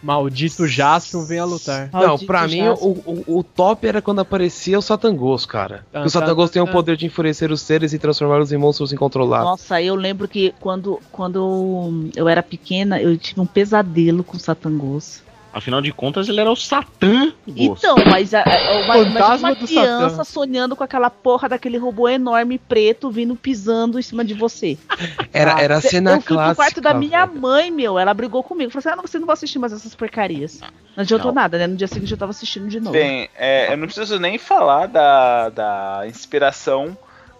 Maldito Jaspion vem a lutar. Não, Maldito pra mim o, o, o top era quando aparecia o Satangos, cara. Tá, Porque o Satangos tá, tem o tá. poder de enfurecer os seres e transformá-los em monstros incontroláveis. Nossa, eu lembro que quando, quando eu era pequena, eu tive um pesadelo com o Satangos. Afinal de contas, ele era o Satã. Então, mas a, a, [laughs] uma, Fantasma uma do criança Satã. sonhando com aquela porra daquele robô enorme preto vindo pisando em cima de você. [laughs] Era, era a cena eu clássica. pro quarto da minha velho. mãe, meu. Ela brigou comigo. Falou assim: ah, não, você não vai assistir mais essas porcarias. Não adiantou Não. nada, né? No dia seguinte eu tava assistindo de novo. Bem, é, eu não preciso nem falar da, da inspiração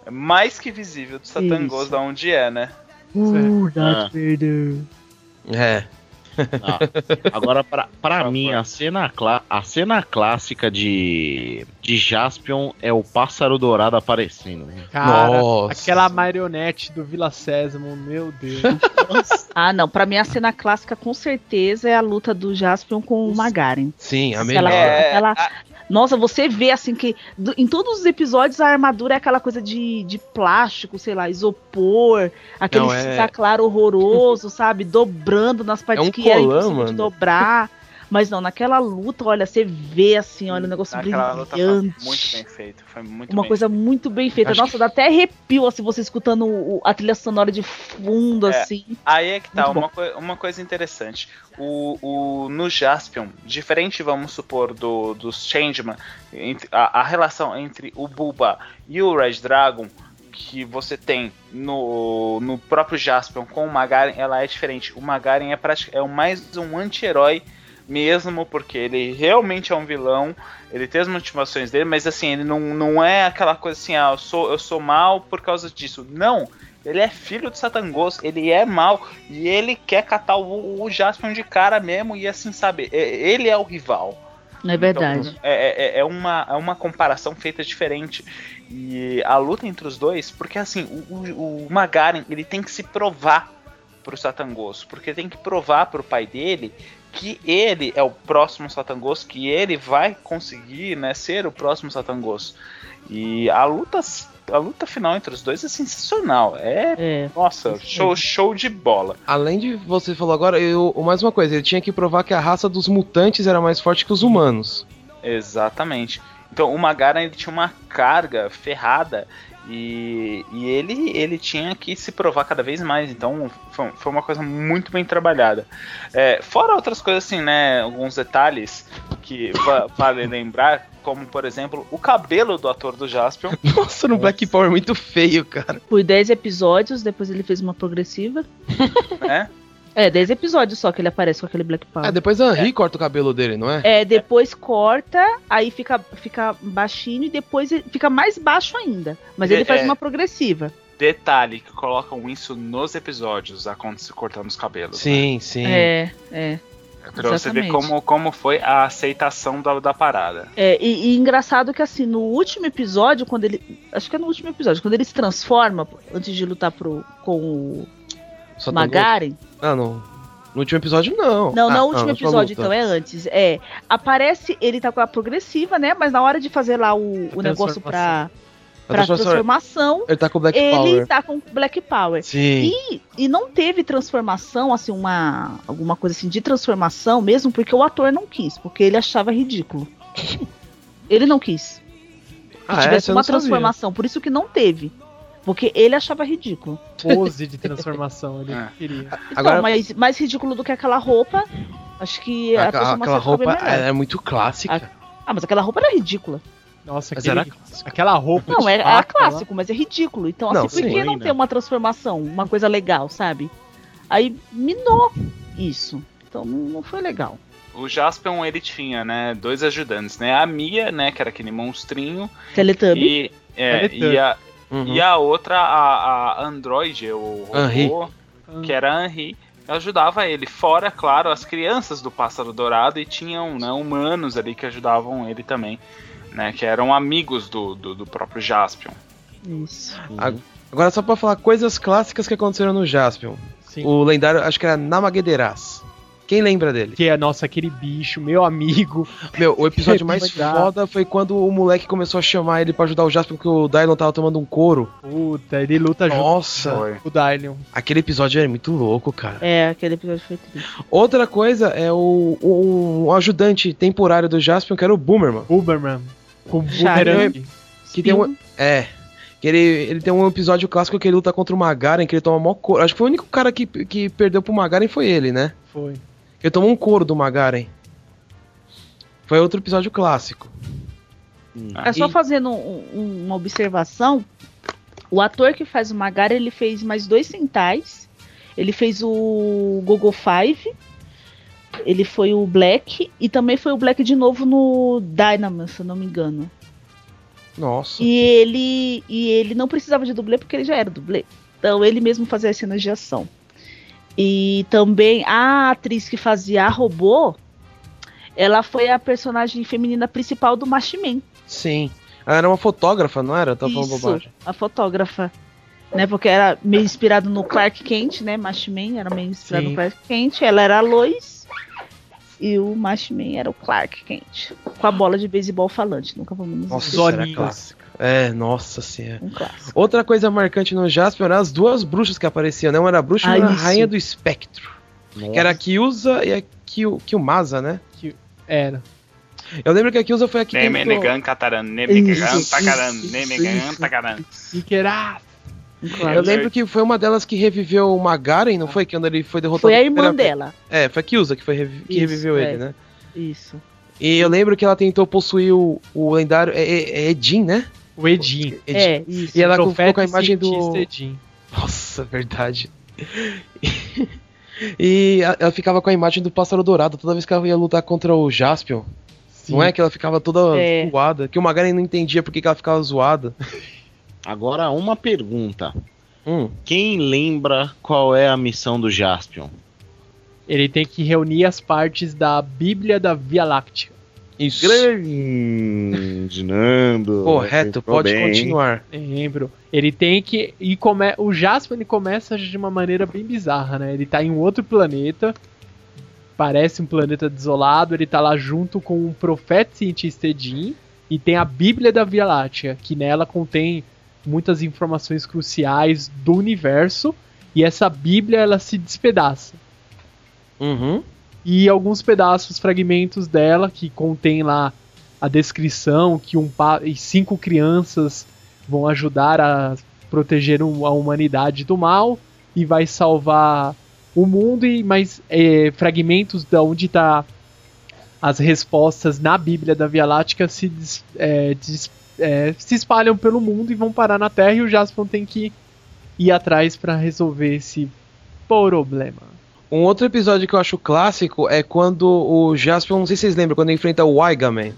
mais que visível do Satangos, da onde é, né? Uh, Ah. Vader. É. [laughs] Ah, agora, pra, pra Por mim, a cena, clá- a cena clássica de, de Jaspion é o pássaro dourado aparecendo. né? Cara, Nossa. aquela marionete do Vila Sésamo, meu Deus. Ah, não. Pra mim a cena clássica com certeza é a luta do Jaspion com o Magaren. Sim, a Aquela- melhor. É, aquela- a- Nossa, você vê assim que do- em todos os episódios a armadura é aquela coisa de, de plástico, sei lá, isopor, aquele Não, é- claro horroroso, sabe? Dobrando nas partes É um que era colã, impossível de mano. dobrar. [laughs] Mas não, naquela luta, olha, você vê assim, olha, o negócio Aquela luta foi brilhante. muito bem feita. Foi muito Uma bem coisa muito bem feita. Acho Nossa, dá até arrepio assim, você escutando o- a trilha sonora de fundo, É. assim. Aí é que tá, uma, coi- uma coisa interessante. O, o, no Jaspion, diferente, vamos supor, do, dos Changeman, a, a relação entre o Bulba e o Red Dragon que você tem no, no próprio Jaspion com o Magaren, ela é diferente. O Magaren é, é o mais um anti-herói mesmo, porque ele realmente é um vilão, ele tem as motivações dele, mas assim, ele não, não é aquela coisa assim, ah, eu sou, eu sou mal por causa disso. Não, ele é filho do Satangos, ele é mal e ele quer catar o, o Jaspion de cara mesmo e assim, sabe, ele é o rival. Não é verdade. Então, é, é- é uma, é uma comparação feita diferente. E a luta entre os dois, porque assim, o, o, o Magaren ele tem que se provar pro Satangos, porque tem que provar pro pai dele que ele é o próximo Satangos, que ele vai conseguir né, ser o próximo Satangos. E a luta, a luta final entre os dois é sensacional. É, É. nossa, show, show de bola. Além de você falou agora, eu, mais uma coisa, ele tinha que provar que a raça dos mutantes era mais forte que os humanos. Exatamente. Então o Magaren ele tinha uma carga ferrada e, e ele, ele tinha que se provar cada vez mais. Então foi, foi uma coisa muito bem trabalhada. É, fora outras coisas assim, né? Alguns detalhes que va- vale lembrar, como por exemplo o cabelo do ator do Jaspion. [laughs] Nossa, no Black Power é muito feio, cara. Por 10 episódios, depois ele fez uma progressiva. né? É, 10 episódios só que ele aparece com aquele Black Power. Ah, depois a Henry corta o cabelo dele, não é? É, depois corta, aí fica, fica baixinho e depois ele fica mais baixo ainda. Mas ele É, faz é. uma progressiva. Detalhe que colocam isso nos episódios, acontece cortando os cabelos. né? Sim, sim. É, é. Pra você ver exatamente. como, como foi a aceitação da, da parada. É, e, e engraçado que assim, no último episódio, quando ele. Acho que é no último episódio, quando ele se transforma, antes de lutar pro, com o Só tá Magaren. Ah, não. No último episódio, não. Não, ah, não, o último episódio, luta. então, é antes. É. Aparece, ele tá com a progressiva, né? Mas na hora de fazer lá o, o negócio pra, A pra transformação- transformação, Ele tá com o Black ele Power. tá com Black Power. Sim. E, e não teve transformação, assim, uma. alguma coisa assim de transformação mesmo, porque o ator não quis, porque ele achava ridículo. [laughs] ele não quis. Que Ah, tivesse eu uma não sabia. transformação, por isso que não teve. Porque ele achava ridículo. Pose de transformação, ele [laughs] É. queria. Agora- mas mais ridículo do que aquela roupa. Acho que a Aquela, transformação aquela roupa é muito clássica. Ah, mas aquela roupa era ridícula. Nossa, aquele, era clássica. aquela roupa. Não, é, é faca lá. clássico, mas é ridículo. Então, Não, assim, por que não ainda. ter uma transformação? Uma coisa legal, sabe? Aí minou isso. Então não não foi legal. O Jaspion ele tinha, né, dois ajudantes, né? A Mia, né, que era aquele monstrinho, Teletubby. e, é, Teletubby. e, a, Uhum. e a outra, a, a Android, o robô, que era a Henri, ajudava ele. Fora, claro, as crianças do Pássaro Dourado e tinham né, humanos ali que ajudavam ele também, né? Que eram amigos do, do, do próprio Jaspion. Isso. A- Agora só pra falar coisas clássicas que aconteceram no Jaspion. Sim. O lendário, acho que era Namagederas. Quem lembra dele? Que é, nossa, aquele bicho, meu amigo. Meu, o episódio [laughs] mais foda foi quando o moleque começou a chamar ele pra ajudar o Jasper porque o Dylan tava tomando um couro. Puta, ele luta junto Nossa, Foi. com o Dylion. aquele episódio é muito louco, cara. É, aquele episódio foi triste. Outra coisa é o, o, o ajudante temporário do Jasper, que era o Boomerman. Uberman. Com Charlie. boomerang. Que tem um, é. Que ele, ele tem um episódio clássico que ele luta contra o Magaren, que ele toma mó couro. Acho que foi o único cara que, que perdeu pro Magaren foi ele, né? Foi. Ele tomou um couro do Magaren. Foi outro episódio clássico. É só E- fazendo um- um- uma observação. O ator que faz o Magara, ele fez mais dois centais. Ele fez o Gogo Five. Ele foi o Black. E também foi o Black de novo no Dynamo, se eu não me engano. Nossa. E ele, e ele não precisava de dublê porque ele já era dublê. Então ele mesmo fazia as cenas de ação. E também a atriz que fazia a robô, ela foi a personagem feminina principal do Machiman. Sim. Ela era uma fotógrafa, não era? Eu tava falando bobagem. a fotógrafa. Né, porque era meio inspirado no Clark Kent, né? Mashman era meio inspirado Sim. no Clark Kent. Ela era a Lois. E o Mashman era o Clark Kent. Com a bola de beisebol falante. Nunca vamos nos Nossa, esquecer. É, nossa senhora. Um. Outra coisa marcante no Jasper eram as duas bruxas que apareciam, né? Uma era a bruxa e Ah, uma era a rainha do espectro. Que era a Kyuza e a Kyu, Kyumasa, né? Era. Eu lembro que a Kyuza foi a que. Nemenegan Kataran, Nemenegan Takaran, Nemenegan. Takaran. E que era. Um Eu lembro que foi uma delas que reviveu o Magaren, não foi? Que quando ele foi derrotado... Foi a irmã dela. É, foi a Kyuza que, foi revi- que reviveu é. ele, né? Isso. E eu lembro que ela tentou possuir o, o lendário... É, é, é Edin, né? O Edin. Edin. É, isso. E ela colocou a imagem do... Edin. Nossa, verdade. [laughs] E ela ficava com a imagem do pássaro dourado toda vez que ela ia lutar contra o Jaspion. Sim. Não é que ela ficava toda É. zoada, que o Magaren não entendia por que que ela ficava zoada. [laughs] Agora, uma pergunta. Hum, Quem lembra qual é a missão do Jaspion? Ele tem que reunir as partes da Bíblia da Via Láctea. Isso. Grande Nando. Correto, pode bem. continuar. Lembro. Ele tem que. E come... O Jasper ele começa de uma maneira bem bizarra, né? Ele tá em um outro planeta. Parece um planeta desolado. Ele tá lá junto com um profeta cientista Edin. E tem a Bíblia da Via Láctea, que nela contém muitas informações cruciais do universo. E essa Bíblia ela se despedaça. Uhum. E alguns pedaços, fragmentos dela que contém lá a descrição que um e cinco crianças vão ajudar a proteger a humanidade do mal e vai salvar o mundo e mais é, fragmentos da onde está as respostas na Bíblia da Via Láctea se, des- é, des- é, se espalham pelo mundo e vão parar na Terra e o Jaspion tem que ir atrás para resolver esse problema. Um outro episódio que eu acho clássico é quando o Jaspion, não sei se vocês lembram, quando ele enfrenta o Waigaman.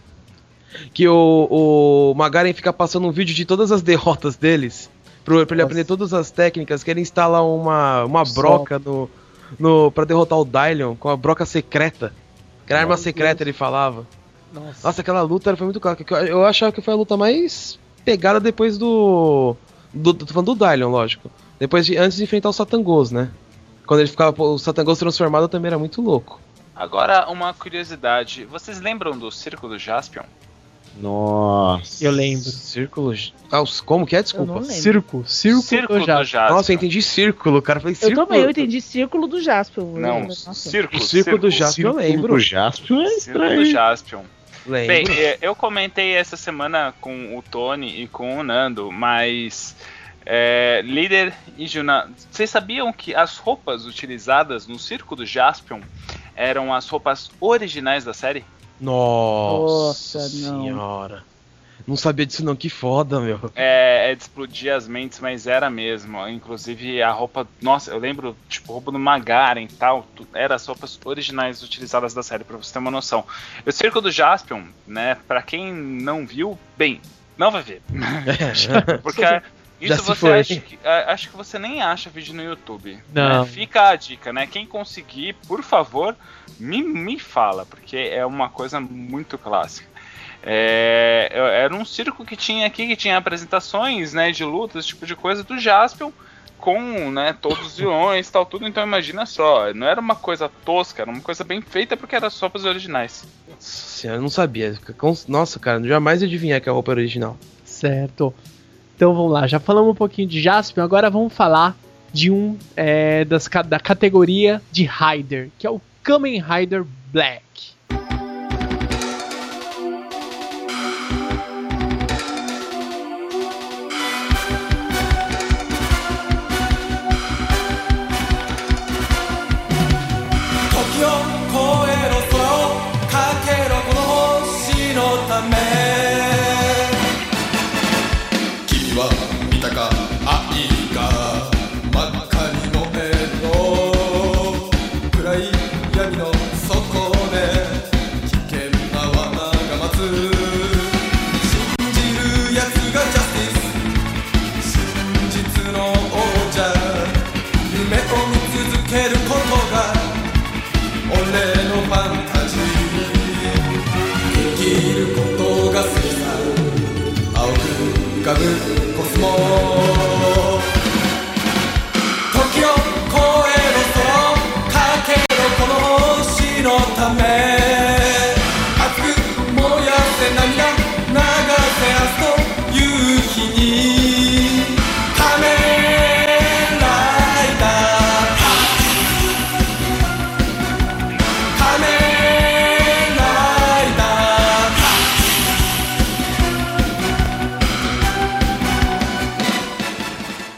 Que o, o Magaren fica passando um vídeo de todas as derrotas deles. Pro, pra ele Nossa. aprender todas as técnicas, que ele instala uma, uma broca no, no, pra derrotar o Dylion, com a broca secreta. Que era arma secreta, ele falava. Nossa. Nossa, aquela luta foi muito clássica. eu achava que foi a luta mais pegada depois do. do tô falando do Dylion, lógico. Depois de, antes de enfrentar o Satangos, né? Quando ele ficava. O Satangos transformado também era muito louco. Agora, uma curiosidade. Vocês lembram do Circo do Jaspion? Nossa. Eu lembro. Círculo. Ah, como que é? Desculpa. Eu lembro. Circo, circo, Circo do do Jaspion. Jaspion. Nossa, eu entendi círculo, cara. Eu falei Eu círculo. também, eu entendi Círculo do Jasper. Não, Nossa. Circo. O circo do Jaspion eu lembro. O Jaspion é Circo do estranho. Jaspion. Lembro. Bem, é, eu comentei essa semana com o Tony e com o Nando, mas é, Líder e Juna, vocês sabiam que as roupas utilizadas no Circo do Jaspion eram as roupas originais da série? Nossa, Nossa, não. senhora. Não sabia disso não, que foda, meu. É, é de explodir as mentes, mas era mesmo. Inclusive a roupa, nossa, eu lembro, tipo, roupa do Magaren e tal, tu- eram as roupas originais utilizadas da série, pra você ter uma noção. O Circo do Jaspion, né, pra quem não viu, bem, não vai ver. [laughs] [laughs] Porque isso Já se você foi. acha que, acho que você nem acha vídeo no YouTube. Não. né? Fica a dica, né? Quem conseguir, por favor, me, me fala, porque é uma coisa muito clássica. É, era um circo que tinha aqui, que tinha apresentações, né, de lutas, esse tipo de coisa, do Jaspion, com, né, todos os vilões e tal, tudo. Então imagina só, não era uma coisa tosca, era uma coisa bem feita porque era só pros originais. Nossa senhora, eu não sabia. Nossa, cara, jamais adivinhar que é a roupa original. Certo. Então vamos lá, já falamos um pouquinho de Jaspion, agora vamos falar de um é, das, da categoria de Rider, que é o Kamen Rider Black.「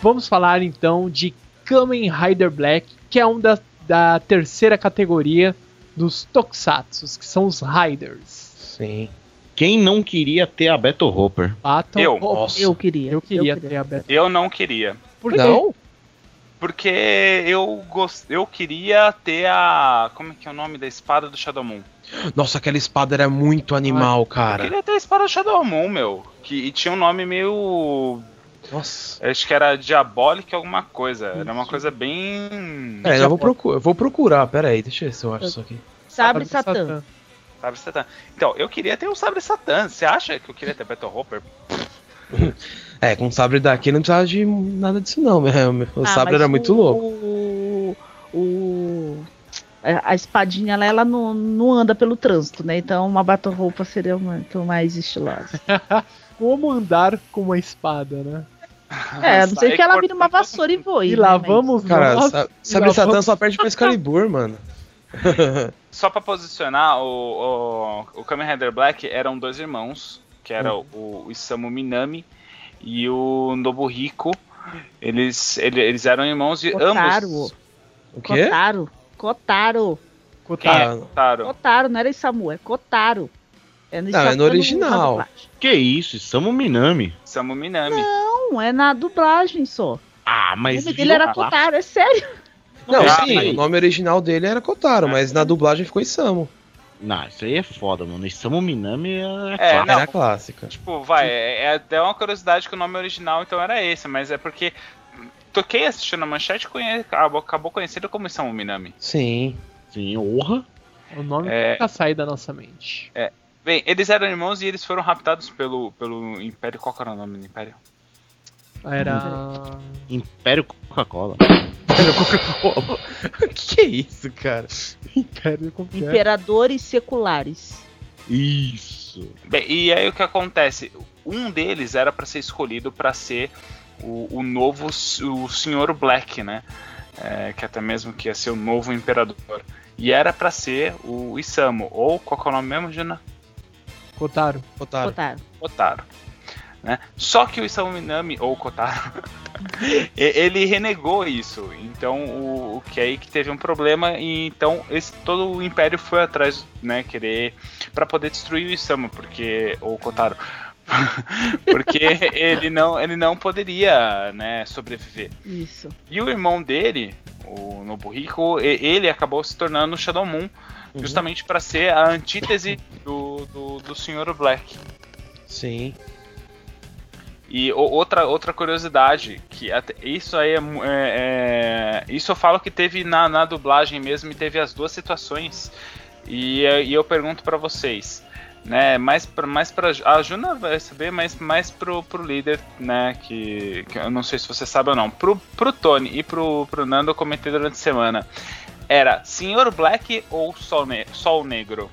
Vamos falar então de Kamen Rider Black, que é um da, da terceira categoria dos Tokusatsu, que são os Riders. Sim. Quem não queria ter a Beto Hopper? Batam Eu. Nossa, Eu queria. eu queria ter a Beta. Eu não queria. Por quê? Não? Porque eu gost... eu queria ter a. Como é que é o nome da espada do Shadow Moon? Nossa, aquela espada era muito animal, Eu cara. queria ter a espada do Shadow Moon, meu. Que e tinha um nome meio. Nossa. Acho que era Diabolic alguma coisa. Era uma coisa bem. É, eu vou, procu eu vou procurar, pera aí, deixa eu ver se eu acho isso aqui. Sabre Satã. Sabre Satã. Então, eu queria ter o Sabre Satã. Você acha que eu queria ter Battle Hopper? [laughs] É, com o sabre daqui não precisava de nada disso não, meu. O Ah, sabre era muito o- louco. O, o- a a espadinha ela, ela não, não anda pelo trânsito, né? Então uma batom roupa seria muito mais estilosa. [laughs] Como andar com uma espada, né? É, a não sei que ela vira uma vassoura e voe. E né, lá mas- vamos Cara, nós. sa e sabre Satã vamos- só perde pra [laughs] Excalibur, mano. Só pra posicionar, o, o, o Kamen Rider Black eram dois irmãos, que era Hum. o, o Isamu Minami e o Nobuhiko. Eles, ele- eles eram irmãos e Kotaro. ambos. O quê? Kotaro. Kotaro. Quem é Kotaro? Kotaro, não era Isamu, é Kotaro. É no, Não, é no na original. Que isso, Samu Minami. Isamu Minami. Não, é na dublagem só. Ah, O mas. nome dele era? Kotaro, é sério. Não, Ah, sim, aí. o nome original dele era Kotaro, mas na dublagem ficou Isamu. Não, isso aí é foda, mano. E Samu Minami é. É, não. A clássica. Tipo, vai, é, é até uma curiosidade que o nome original então era esse, mas é porque toquei assistindo a manchete conhe... acabou, conhecido como Isamu Minami. Sim. Sim, honra. O nome É. nunca sai da nossa mente. Bem, eles eram irmãos e eles foram raptados pelo, pelo Império. Qual era o nome do Império? Era. Império Coca-Cola. Era Coca-Cola. [laughs] que é isso, cara? Império completo. Imperadores seculares. Isso. Bem, e aí o que acontece? Um deles era pra ser escolhido pra ser o, o novo o Senhor Black, né? É, que até mesmo que ia ser o novo imperador. E era pra ser o Isamu, ou qual que é o nome mesmo, Juna? Kotaro. Kotaro. Kotaro. Kotaro. Né? Só que o Isamu Minami, ou Kotaro, [laughs] e- ele renegou isso. Então o, o que aí que teve um problema e então esse, todo o Império foi atrás, né, querer para poder destruir o Isamu, porque ou Kotaro, [laughs] porque ele não ele não poderia, né, sobreviver. Isso. E o irmão dele, o Nobuhiko, e- ele acabou se tornando o Shadow Moon, justamente para ser a antítese do, do, do Sr. Black. Sim. E outra, outra curiosidade, que isso aí é, é- é- Isso eu falo que teve na, na dublagem mesmo e teve as duas situações. E, é- e eu pergunto pra vocês: né? Mais pra, mais pra. A Juna vai saber, mas mais pro, pro líder, né? Que, que eu não sei se você sabe ou não. Pro, pro Tony e pro, pro Nando eu comentei durante a semana. Era Senhor Black ou Sol, ne Sol Negro?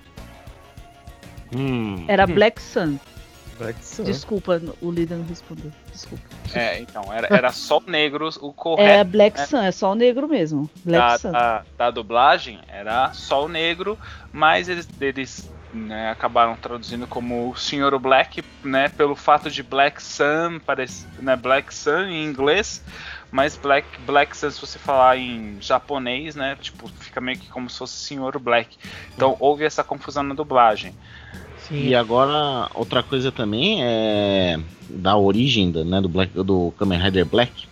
Hum. Era Black Sun. Black Sun. Desculpa, o líder não respondeu. Desculpa. É, então, era, era Sol Negro o É correto. Black né? Sun, é o negro mesmo. Black da, Sun. da, da dublagem era Sol Negro, mas eles, eles né, acabaram traduzindo como Senhor Black, né, pelo fato de Black Sun, parece, né, Black Sun em inglês, mas Black, Black se você falar em japonês, né, tipo, fica meio que como se fosse Senhor Black. Então houve essa confusão na dublagem. Sim. E agora, outra coisa também é da origem da, né, do, Black, do Kamen Rider Black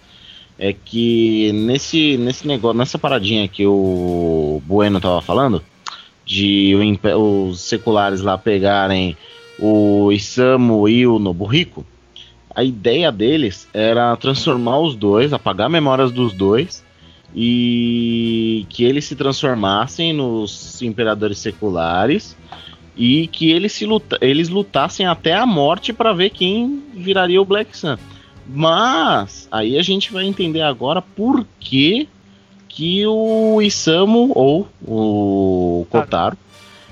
é que nesse, nesse negócio, nessa paradinha que o Bueno tava falando, de os seculares lá pegarem o Isamu e o Nobuhiko, a ideia deles era transformar os dois, apagar memórias dos dois e que eles se transformassem nos imperadores seculares e que eles, se luta eles lutassem até a morte para ver quem viraria o Black Sun. Mas aí a gente vai entender agora por que, que o Isamu ou o Kotaro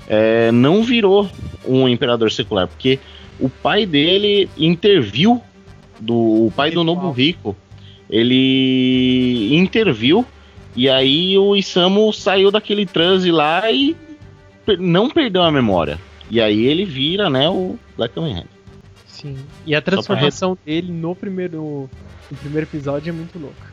é, não virou um imperador secular, porque o pai dele interviu do o pai do Nobuhiko, ele interviu e aí o Isamu saiu daquele transe lá e não perdeu a memória. E aí ele vira, né, o Black Kamen Rider. Sim. E a transformação dele no primeiro, no primeiro episódio é muito louca.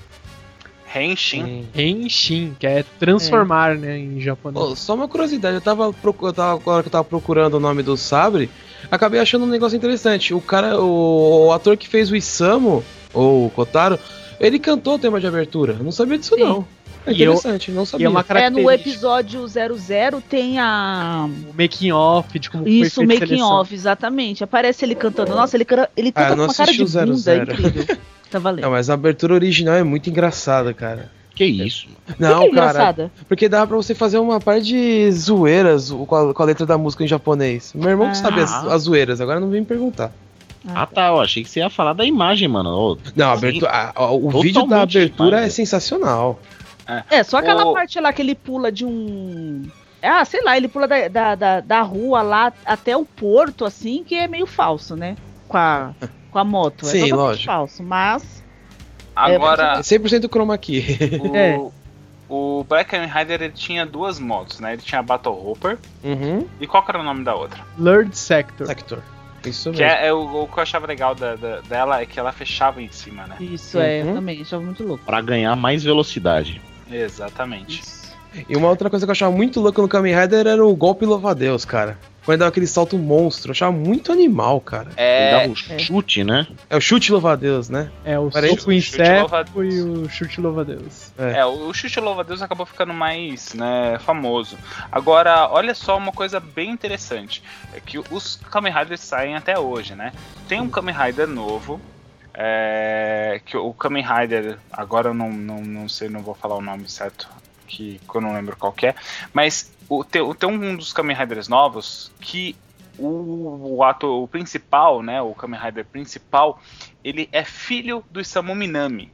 Henshin. Henshin, que é transformar, né, em japonês. Ô, só uma curiosidade, eu tava, eu tava agora que eu tava procurando o nome do Sabre, acabei achando um negócio interessante. O cara, o, o ator que fez o Isamu, ou o Kotaro, ele cantou o tema de abertura. Eu não sabia disso Sim. não. É E eu- interessante, não E sabia. é uma É, no episódio 00 tem a. o making off de como Isso, foi o making off, exatamente. Aparece ele cantando. Nossa, ele, ele canta Ah, com uma cara de bunda, é 00. incrível. Tá valendo. Não, mas a abertura original é muito engraçada, cara. Que isso? Que Não, é cara, engraçada? porque dava pra você fazer uma par de zoeiras com a, com a letra da música em japonês. Meu irmão que sabe as, Ah. as zoeiras, agora não vem me perguntar. Ah tá, eu achei que você ia falar da imagem, mano. Ô, Não, abertura, a- a- o vídeo da abertura demais, é sensacional. É, só aquela O- parte lá que ele pula de um. Ah, sei lá, ele pula da, da, da, da rua lá até o porto, assim, que é meio falso, né? Com a, com a moto. Sim, é lógico. falso, mas. Agora, É 100% chroma key. o, [laughs] É. o Black Kamen Rider ele tinha duas motos, né? Ele tinha a Battle Hopper uhum. e qual que era o nome da outra? Lord Sector. Sector. Isso Que mesmo. é, é o, o que eu achava legal da- da- dela é que ela fechava em cima, né? Isso é, Uhum. eu também, achava muito louco. Pra ganhar mais velocidade. Exatamente. E uma outra coisa que eu achava muito louca no Kamen Rider era o golpe louva-a-Deus, cara. Quando dava aquele salto monstro, eu achava muito animal, cara. Ele É, dava um chute, né? É o chute louva-a-Deus, né? É o Parece soco o chute inseto e o chute louva-a-Deus. é, o Chute Louva Deus acabou ficando mais né, famoso. Agora, olha só uma coisa bem interessante. É que os Kamen Riders saem até hoje, né? Tem um Kamen Rider novo. é, que o Kamen Rider, agora eu não, não, não sei, não vou falar o nome certo, que, que eu não lembro qual que é. Mas o, tem, tem um dos Kamen Riders novos que o, o ator o principal, né, o Kamen Rider principal, ele é filho do Isamu Minami.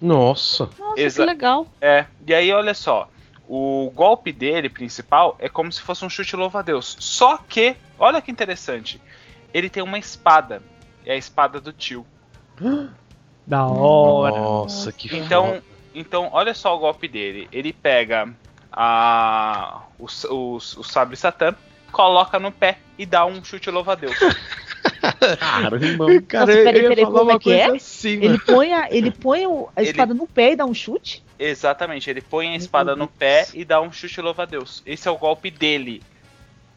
Nossa. Nossa, Exa- que legal. É, e aí olha só, o golpe dele principal é como se fosse um chute louva-a-Deus. Só que, olha que interessante, ele tem uma espada, é a espada do tio. [gasps] Da hora. Nossa, que Então, foda. Então olha só o golpe dele. Ele pega a, o, o, o sabre satã, coloca no pé e dá um chute louva-a-Deus. Caramba. [laughs] Cara, Nossa, eu, peraí, peraí, como é que é? assim, Ele põe a, ele põe o- a Ele- espada no pé e dá um chute? Exatamente, ele põe a espada no pé e dá um chute louva-a-Deus. Esse é o golpe dele.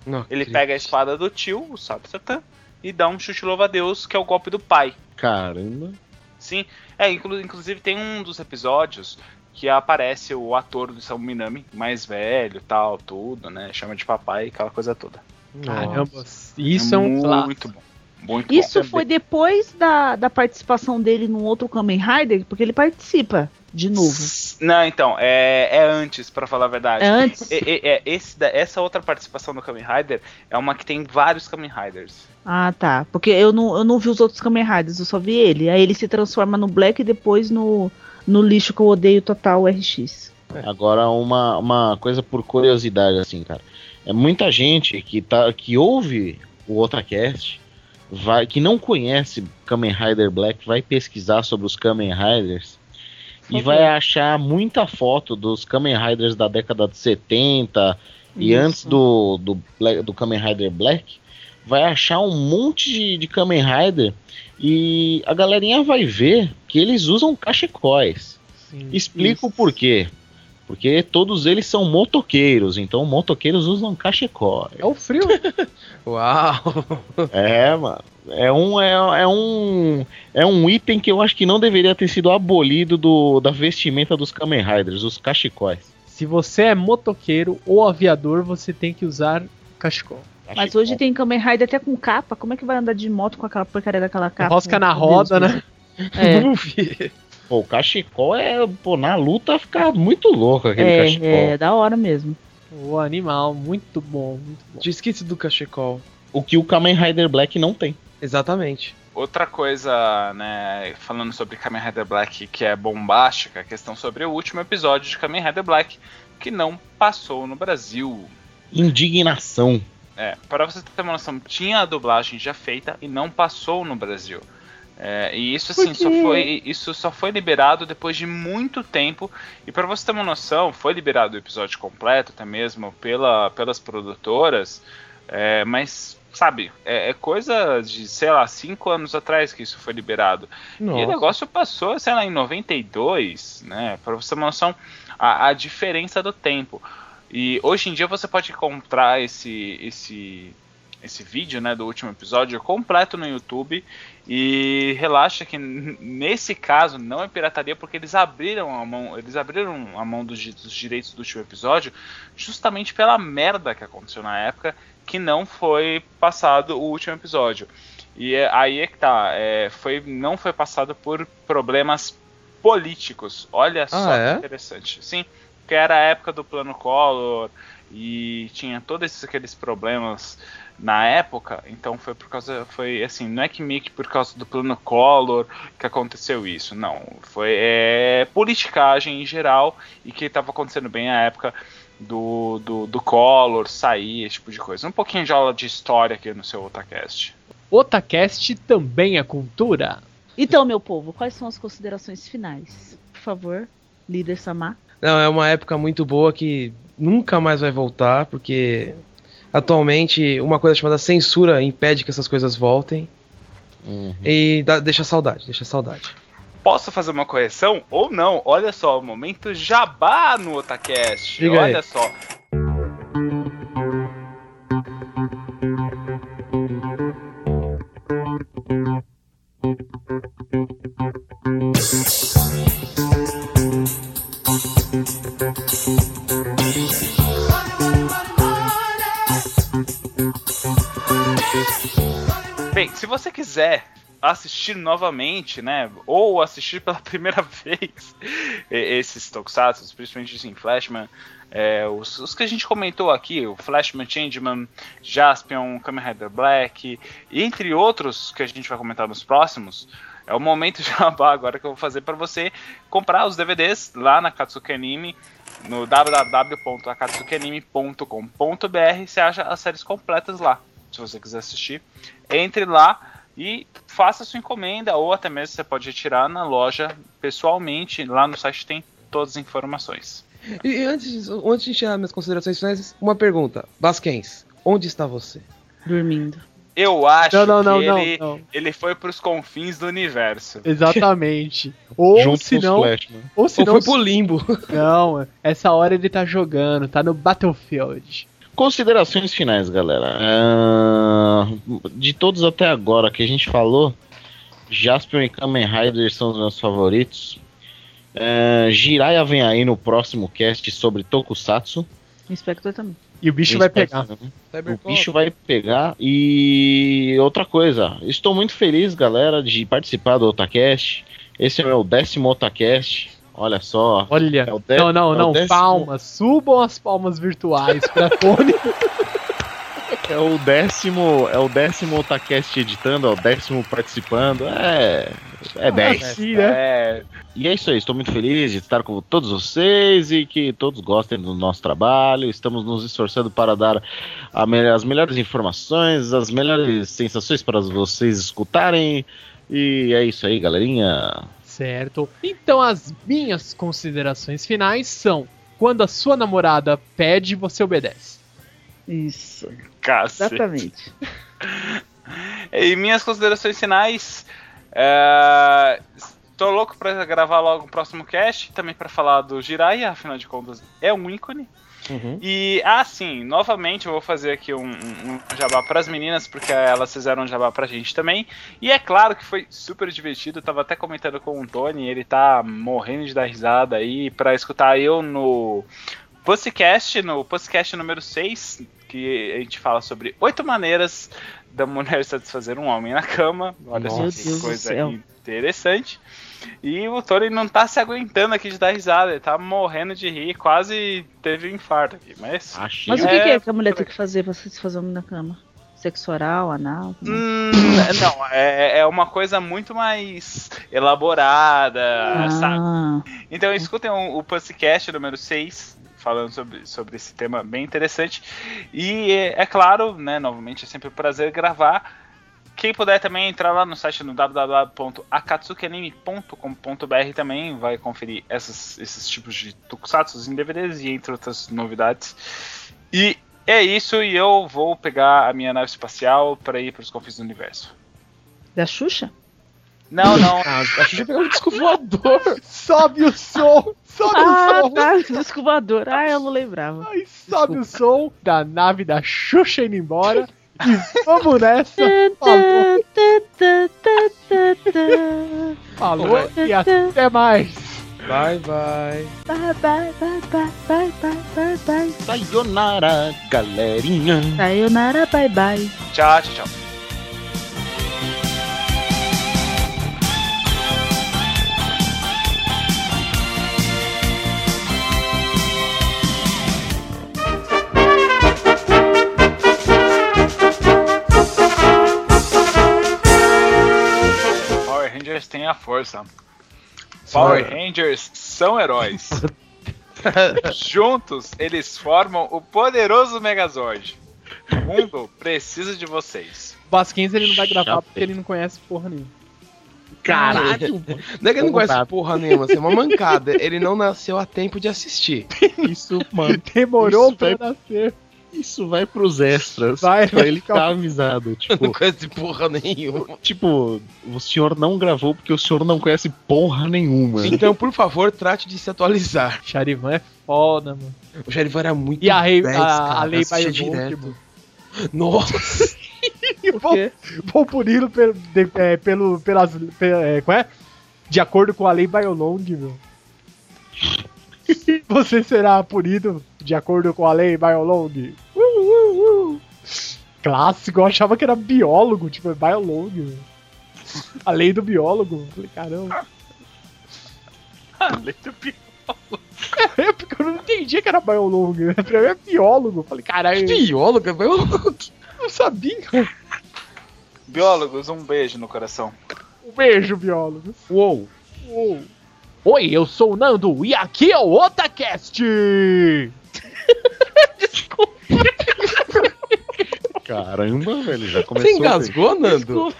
Não Ele acredito. pega a espada do tio, o sabre satã, e dá um chute louva-a-Deus, que é o golpe do pai. Caramba. Sim, é, inclu- inclusive tem um dos episódios que aparece o ator do Samu Minami, mais velho, tal, tudo, né? Chama de papai, aquela coisa toda. Caramba, isso é, um muito bom. Muito Isso bom. foi depois da, da participação dele num outro Kamen Rider, porque ele participa de novo. Não, então, é, é antes, pra falar a verdade. É antes? É, é- é- esse da- essa outra participação do Kamen Rider é uma que tem vários Kamen Riders. Ah, tá. Porque eu não, eu não vi os outros Kamen Riders, eu só vi ele. Aí ele se transforma no Black e depois no, no lixo que eu odeio total RX. Agora, uma, uma coisa por curiosidade, assim, cara. É muita gente que, tá, que ouve o Otacast, vai, que não conhece Kamen Rider Black, vai pesquisar sobre os Kamen Riders e vai achar muita foto dos Kamen Riders da década de 70 e Isso. antes do, do, Black- do Kamen Rider Black. Vai achar um monte de, de Kamen Rider e a galerinha vai ver que eles usam cachecóis. Sim. Explico o porquê. Porque todos eles são motoqueiros, então motoqueiros usam cachecol. É o frio. [laughs] Uau! É, mano. É um, é, é um é um item que eu acho que não deveria ter sido abolido do, da vestimenta dos Kamen Riders, os cachecóis. Se você é motoqueiro ou aviador, você tem que usar cachecol. Mas hoje tem Kamen Rider até com capa. Como é que vai andar de moto com aquela porcaria daquela capa? Rosca na roda, Deus, né? [laughs] É, Não vi. Pô, o cachecol é, pô, na luta fica muito louco aquele é, cachecol. é, da hora mesmo. O animal, muito bom, muito bom. Tinha esquecido do cachecol. O que o Kamen Rider Black não tem. Exatamente. Outra coisa, né, falando sobre Kamen Rider Black que é bombástica, a questão sobre o último episódio de Kamen Rider Black que não passou no Brasil. Indignação. É, para você ter uma noção, tinha a dublagem já feita e não passou no Brasil. É, e isso assim só foi isso só foi liberado depois de muito tempo e para você ter uma noção foi liberado o episódio completo até mesmo pela, pelas produtoras é, mas sabe é, é coisa de sei lá cinco anos atrás que isso foi liberado e o Nossa. negócio passou, sei lá, em 92, né? Pra você ter uma noção, a, a diferença do tempo. E hoje em dia você pode encontrar esse, esse, esse vídeo, né, do último episódio completo no YouTube. E relaxa que nesse caso não é pirataria porque eles abriram a mão, eles abriram a mão dos, dos direitos do último episódio justamente pela merda que aconteceu na época que não foi passado o último episódio. E é- aí é que tá, é, foi, não foi passado por problemas políticos. Olha só é? que interessante. Sim, que era a época do plano Collor e tinha todos esses, aqueles problemas na época, então foi por causa, foi assim, não é que meio que por causa do plano Collor que aconteceu isso, não, foi é, politicagem em geral e que estava acontecendo bem na época do, do, do Collor sair, esse tipo de coisa. Um pouquinho de aula de história aqui no seu Otacast. Otacast também é cultura. Então, meu povo, quais são as considerações finais? Por favor, líder Samar. Não, é uma época muito boa que nunca mais vai voltar, porque atualmente uma coisa chamada censura impede que essas coisas voltem. Uhum. E dá- deixa saudade, deixa saudade. Posso fazer uma correção ou não? Olha só, o momento jabá no Otacast. Diga aí. Olha só. Quiser assistir novamente, né, ou assistir pela [laughs] primeira vez esses Tokusatsu, principalmente assim, Flashman, é, os, os que a gente comentou aqui, o Flashman, Changeman, Jaspion, Kamen Rider Black, entre outros que a gente vai comentar nos próximos, é o momento [laughs] jabá agora que eu vou fazer para você comprar os DVDs lá na Katsuki Anime, no www.akatsukianime.com.br, você acha as séries completas lá, se você quiser assistir. Entre lá e faça sua encomenda, ou até mesmo você pode retirar na loja pessoalmente, lá no site tem todas as informações. E antes, antes de encerrar minhas considerações finais, uma pergunta. Basquens, onde está você? Dormindo. Eu acho Não, não, não, que não, ele, não. ele foi pros confins do universo. Exatamente. Ou Junto se os não, Flashman. ou se Ou não, foi pro limbo? não, essa hora ele tá jogando, tá no Battlefield. Considerações finais, galera. Ah, de todos até agora que a gente falou, Jaspion e Kamen Rider são os meus favoritos. Ah, Jiraiya vem aí no próximo cast sobre Tokusatsu. Inspector também. E o bicho vai pegar. O bicho vai pegar. E outra coisa, estou muito feliz, galera, de participar do Otacast. Esse é o meu décimo Otacast. Olha só. Olha. É o dé- não, não, é não. décimo- Palmas. Subam as palmas virtuais pra [laughs] Tony. É o décimo. É o décimo Otacast editando, é o décimo participando. É. É 10. Assim, né? É, E é isso aí, estou muito feliz de estar com todos vocês e que todos gostem do nosso trabalho. Estamos nos esforçando para dar a me- as melhores informações, as melhores sensações para vocês escutarem. E é isso aí, galerinha. Certo. Então as minhas considerações finais são: quando a sua namorada pede, você obedece. Isso, cacete. exatamente. [laughs] E minhas considerações finais. É... Tô louco pra gravar logo o próximo cast, também pra falar do Jiraiya, afinal de contas é um ícone. Uhum. E, ah, sim, novamente eu vou fazer aqui um, um, um jabá pras meninas, porque elas fizeram um jabá pra gente também. E é claro que foi super divertido, eu tava até comentando com o Tony, ele tá morrendo de dar risada aí, pra escutar eu no Pussycast, no Pussycast número 6, que a gente fala sobre oito maneiras da mulher satisfazer um homem na cama. Olha só que Deus coisa interessante. E o Tony não tá se aguentando aqui de dar risada, ele tá morrendo de rir, quase teve um infarto aqui, mas. Achei. Mas o que, É, que é que a mulher tem que fazer pra se fazer homem na cama? Sexo oral, anal? Hum, não, é, é uma coisa muito mais elaborada, sabe? Ah, Então escutem o, o Pussycast número 6, falando sobre, sobre esse tema bem interessante. E é, é claro, né, novamente é sempre um prazer gravar. Quem puder também entrar lá no site no www.akatsukianime.com.br também vai conferir essas, esses tipos de tokusatsu em DVDs e entre outras novidades. E é isso, e eu vou pegar a minha nave espacial para ir para os confins do universo. da Xuxa? Não, não, [laughs] Ah, a Xuxa pegou um disco voador. [laughs] Sobe o som! Sobe Ah, o som! tá, disco voador. Ah, eu não lembrava. Ai, sobe o som da nave da Xuxa indo embora. E vamos nessa! Falou, falou e até mais! Bye, bye. Bye, bye, bye, bye, bye, bye, bye, bye. Sayonara, galerinha. Sayonara, bye, bye. tchau, tchau, tchau. Rangers tem a força. Power Rangers são heróis. [laughs] Juntos, eles formam o poderoso Megazord. O mundo precisa de vocês. O Basquens ele não vai gravar porque ele não conhece porra nenhuma. Caralho. Não é que ele não conhece porra nenhuma, isso é uma mancada. Ele não nasceu a tempo de assistir. Isso, mano. [laughs] Demorou Isso pra vai- nascer. Isso vai pros extras. Vai, pra ele vai. ficar avisado. [laughs] Não Tipo, conhece porra nenhuma. [laughs] tipo, o senhor não gravou porque o senhor não conhece porra nenhuma. Então, por favor, trate de se atualizar. Charivan é foda, mano. O Charivan era muito E a, rei, 10, a, cara, a lei Bailon, direto. tipo, Nossa. [laughs] Vou puni-lo pelo, de- é, pelo, pelas. pe- é, qual é? De acordo com a lei Biolong, meu. Você será punido de acordo com a lei Biolong. Uh, uh, uh. Clássico, eu achava que era biólogo, tipo, é Biolong. A lei do biólogo. Falei, caramba. [laughs] [laughs] É porque eu não entendia que era Biolong, né? Pra mim é biólogo. Falei, caralho, eu Bióloga, velho. não sabia. Biólogos, um beijo no coração. Um beijo, biólogos. Uou. Uou. Oi, eu sou o Nando e aqui é o Otacast! [laughs] Caramba, velho, já Você começou. engasgou, Nando? Desculpa,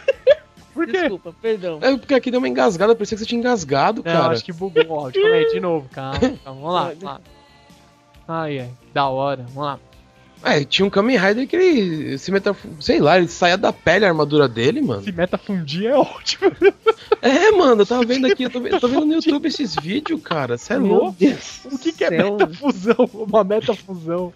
Por quê? desculpa, perdão. É porque aqui deu uma engasgada, parecia que você tinha engasgado, Não, cara. acho que bugou o áudio. Calma aí, de novo, calma. calma. Vamos lá, [laughs] vamos lá. Ai, ai, da hora, vamos lá. É, tinha um Kamen Rider que ele se meta, sei lá, ele saía da pele a armadura dele, mano. Se meta fundir é ótimo. [laughs] É, mano, eu tava vendo aqui, eu tô, eu tô vendo no YouTube esses vídeos, cara. Você é Meu louco? Deus. O que, que é metafusão? Uma metafusão.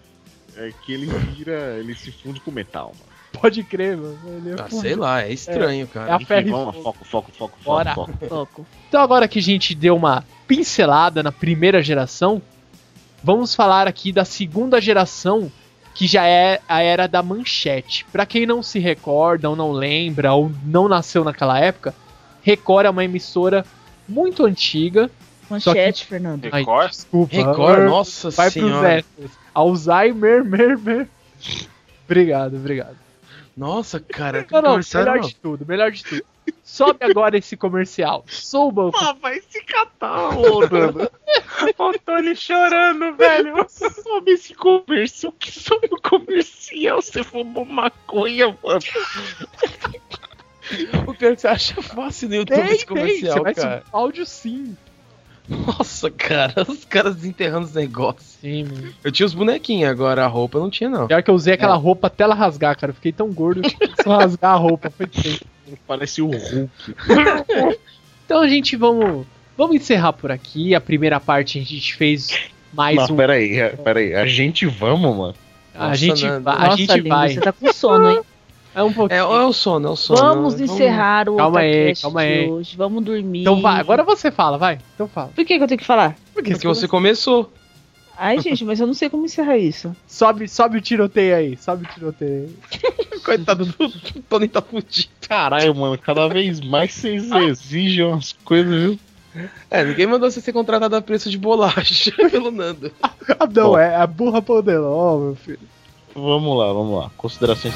É que ele vira, ele se funde com metal, mano. Pode crer, mano. Ele é Ah, sei lá, é estranho, É cara. a ferro e fogo. foco, foco, foco, Bora. foco, foco. Então agora que a gente deu uma pincelada na primeira geração, vamos falar aqui da segunda geração, que já é a era da manchete. Pra quem não se recorda ou não lembra ou não nasceu naquela época, Record é uma emissora muito antiga Manchete, Fernando. Ai, Record? desculpa. Record, nossa Vai pros senhora. extras. Alzheimer, mer, mer. Obrigado, obrigado. Nossa, cara, que Não, não, melhor não. de tudo, melhor de tudo. Sobe agora esse comercial. Suba. Ah, vai se catar, ô, Nando. O [laughs] Tony chorando, velho. Sobe esse comercial. Que sobe o comercial? Você fumou maconha, mano. O pior é que você acha fácil no YouTube Tem, esse tem. comercial, Você vai cara. áudio sim. Nossa, cara, [laughs] os caras desenterrando os negócios. Sim, mano. Eu tinha os bonequinhos, agora a roupa eu não tinha, não. Pior que eu usei É. aquela roupa até ela rasgar, cara. Eu fiquei tão gordo que só rasgar a roupa. Foi feio. Parece o Hulk. [laughs] Então a gente vamos. Vamos encerrar por aqui. A primeira parte a gente fez mais Não, um. peraí, peraí. A gente vamos, mano. A Nossa, gente, Nando. a Nossa, gente lindo, vai. você tá com sono, hein? [laughs] É um pouquinho. É, é o sono, é o sono. Vamos encerrar o Calma aí, calma de aí. hoje. Vamos dormir. Então vai, agora você fala, vai. Então fala. Por que, que eu tenho que falar? Porque Porque você começou. Ai, gente, mas eu não sei como encerrar isso. sobe, sobe o tiroteio aí, sobe o tiroteio aí. [laughs] Coitado [laughs] do Tony tá fudido. Caralho, mano, cada vez mais vocês exigem umas coisas, viu? É, ninguém mandou você ser contratado a preço de bolacha [laughs] pelo Nando. Ah, não, Bom. é a burra poderosa, meu filho. Vamos lá, vamos lá. Considerações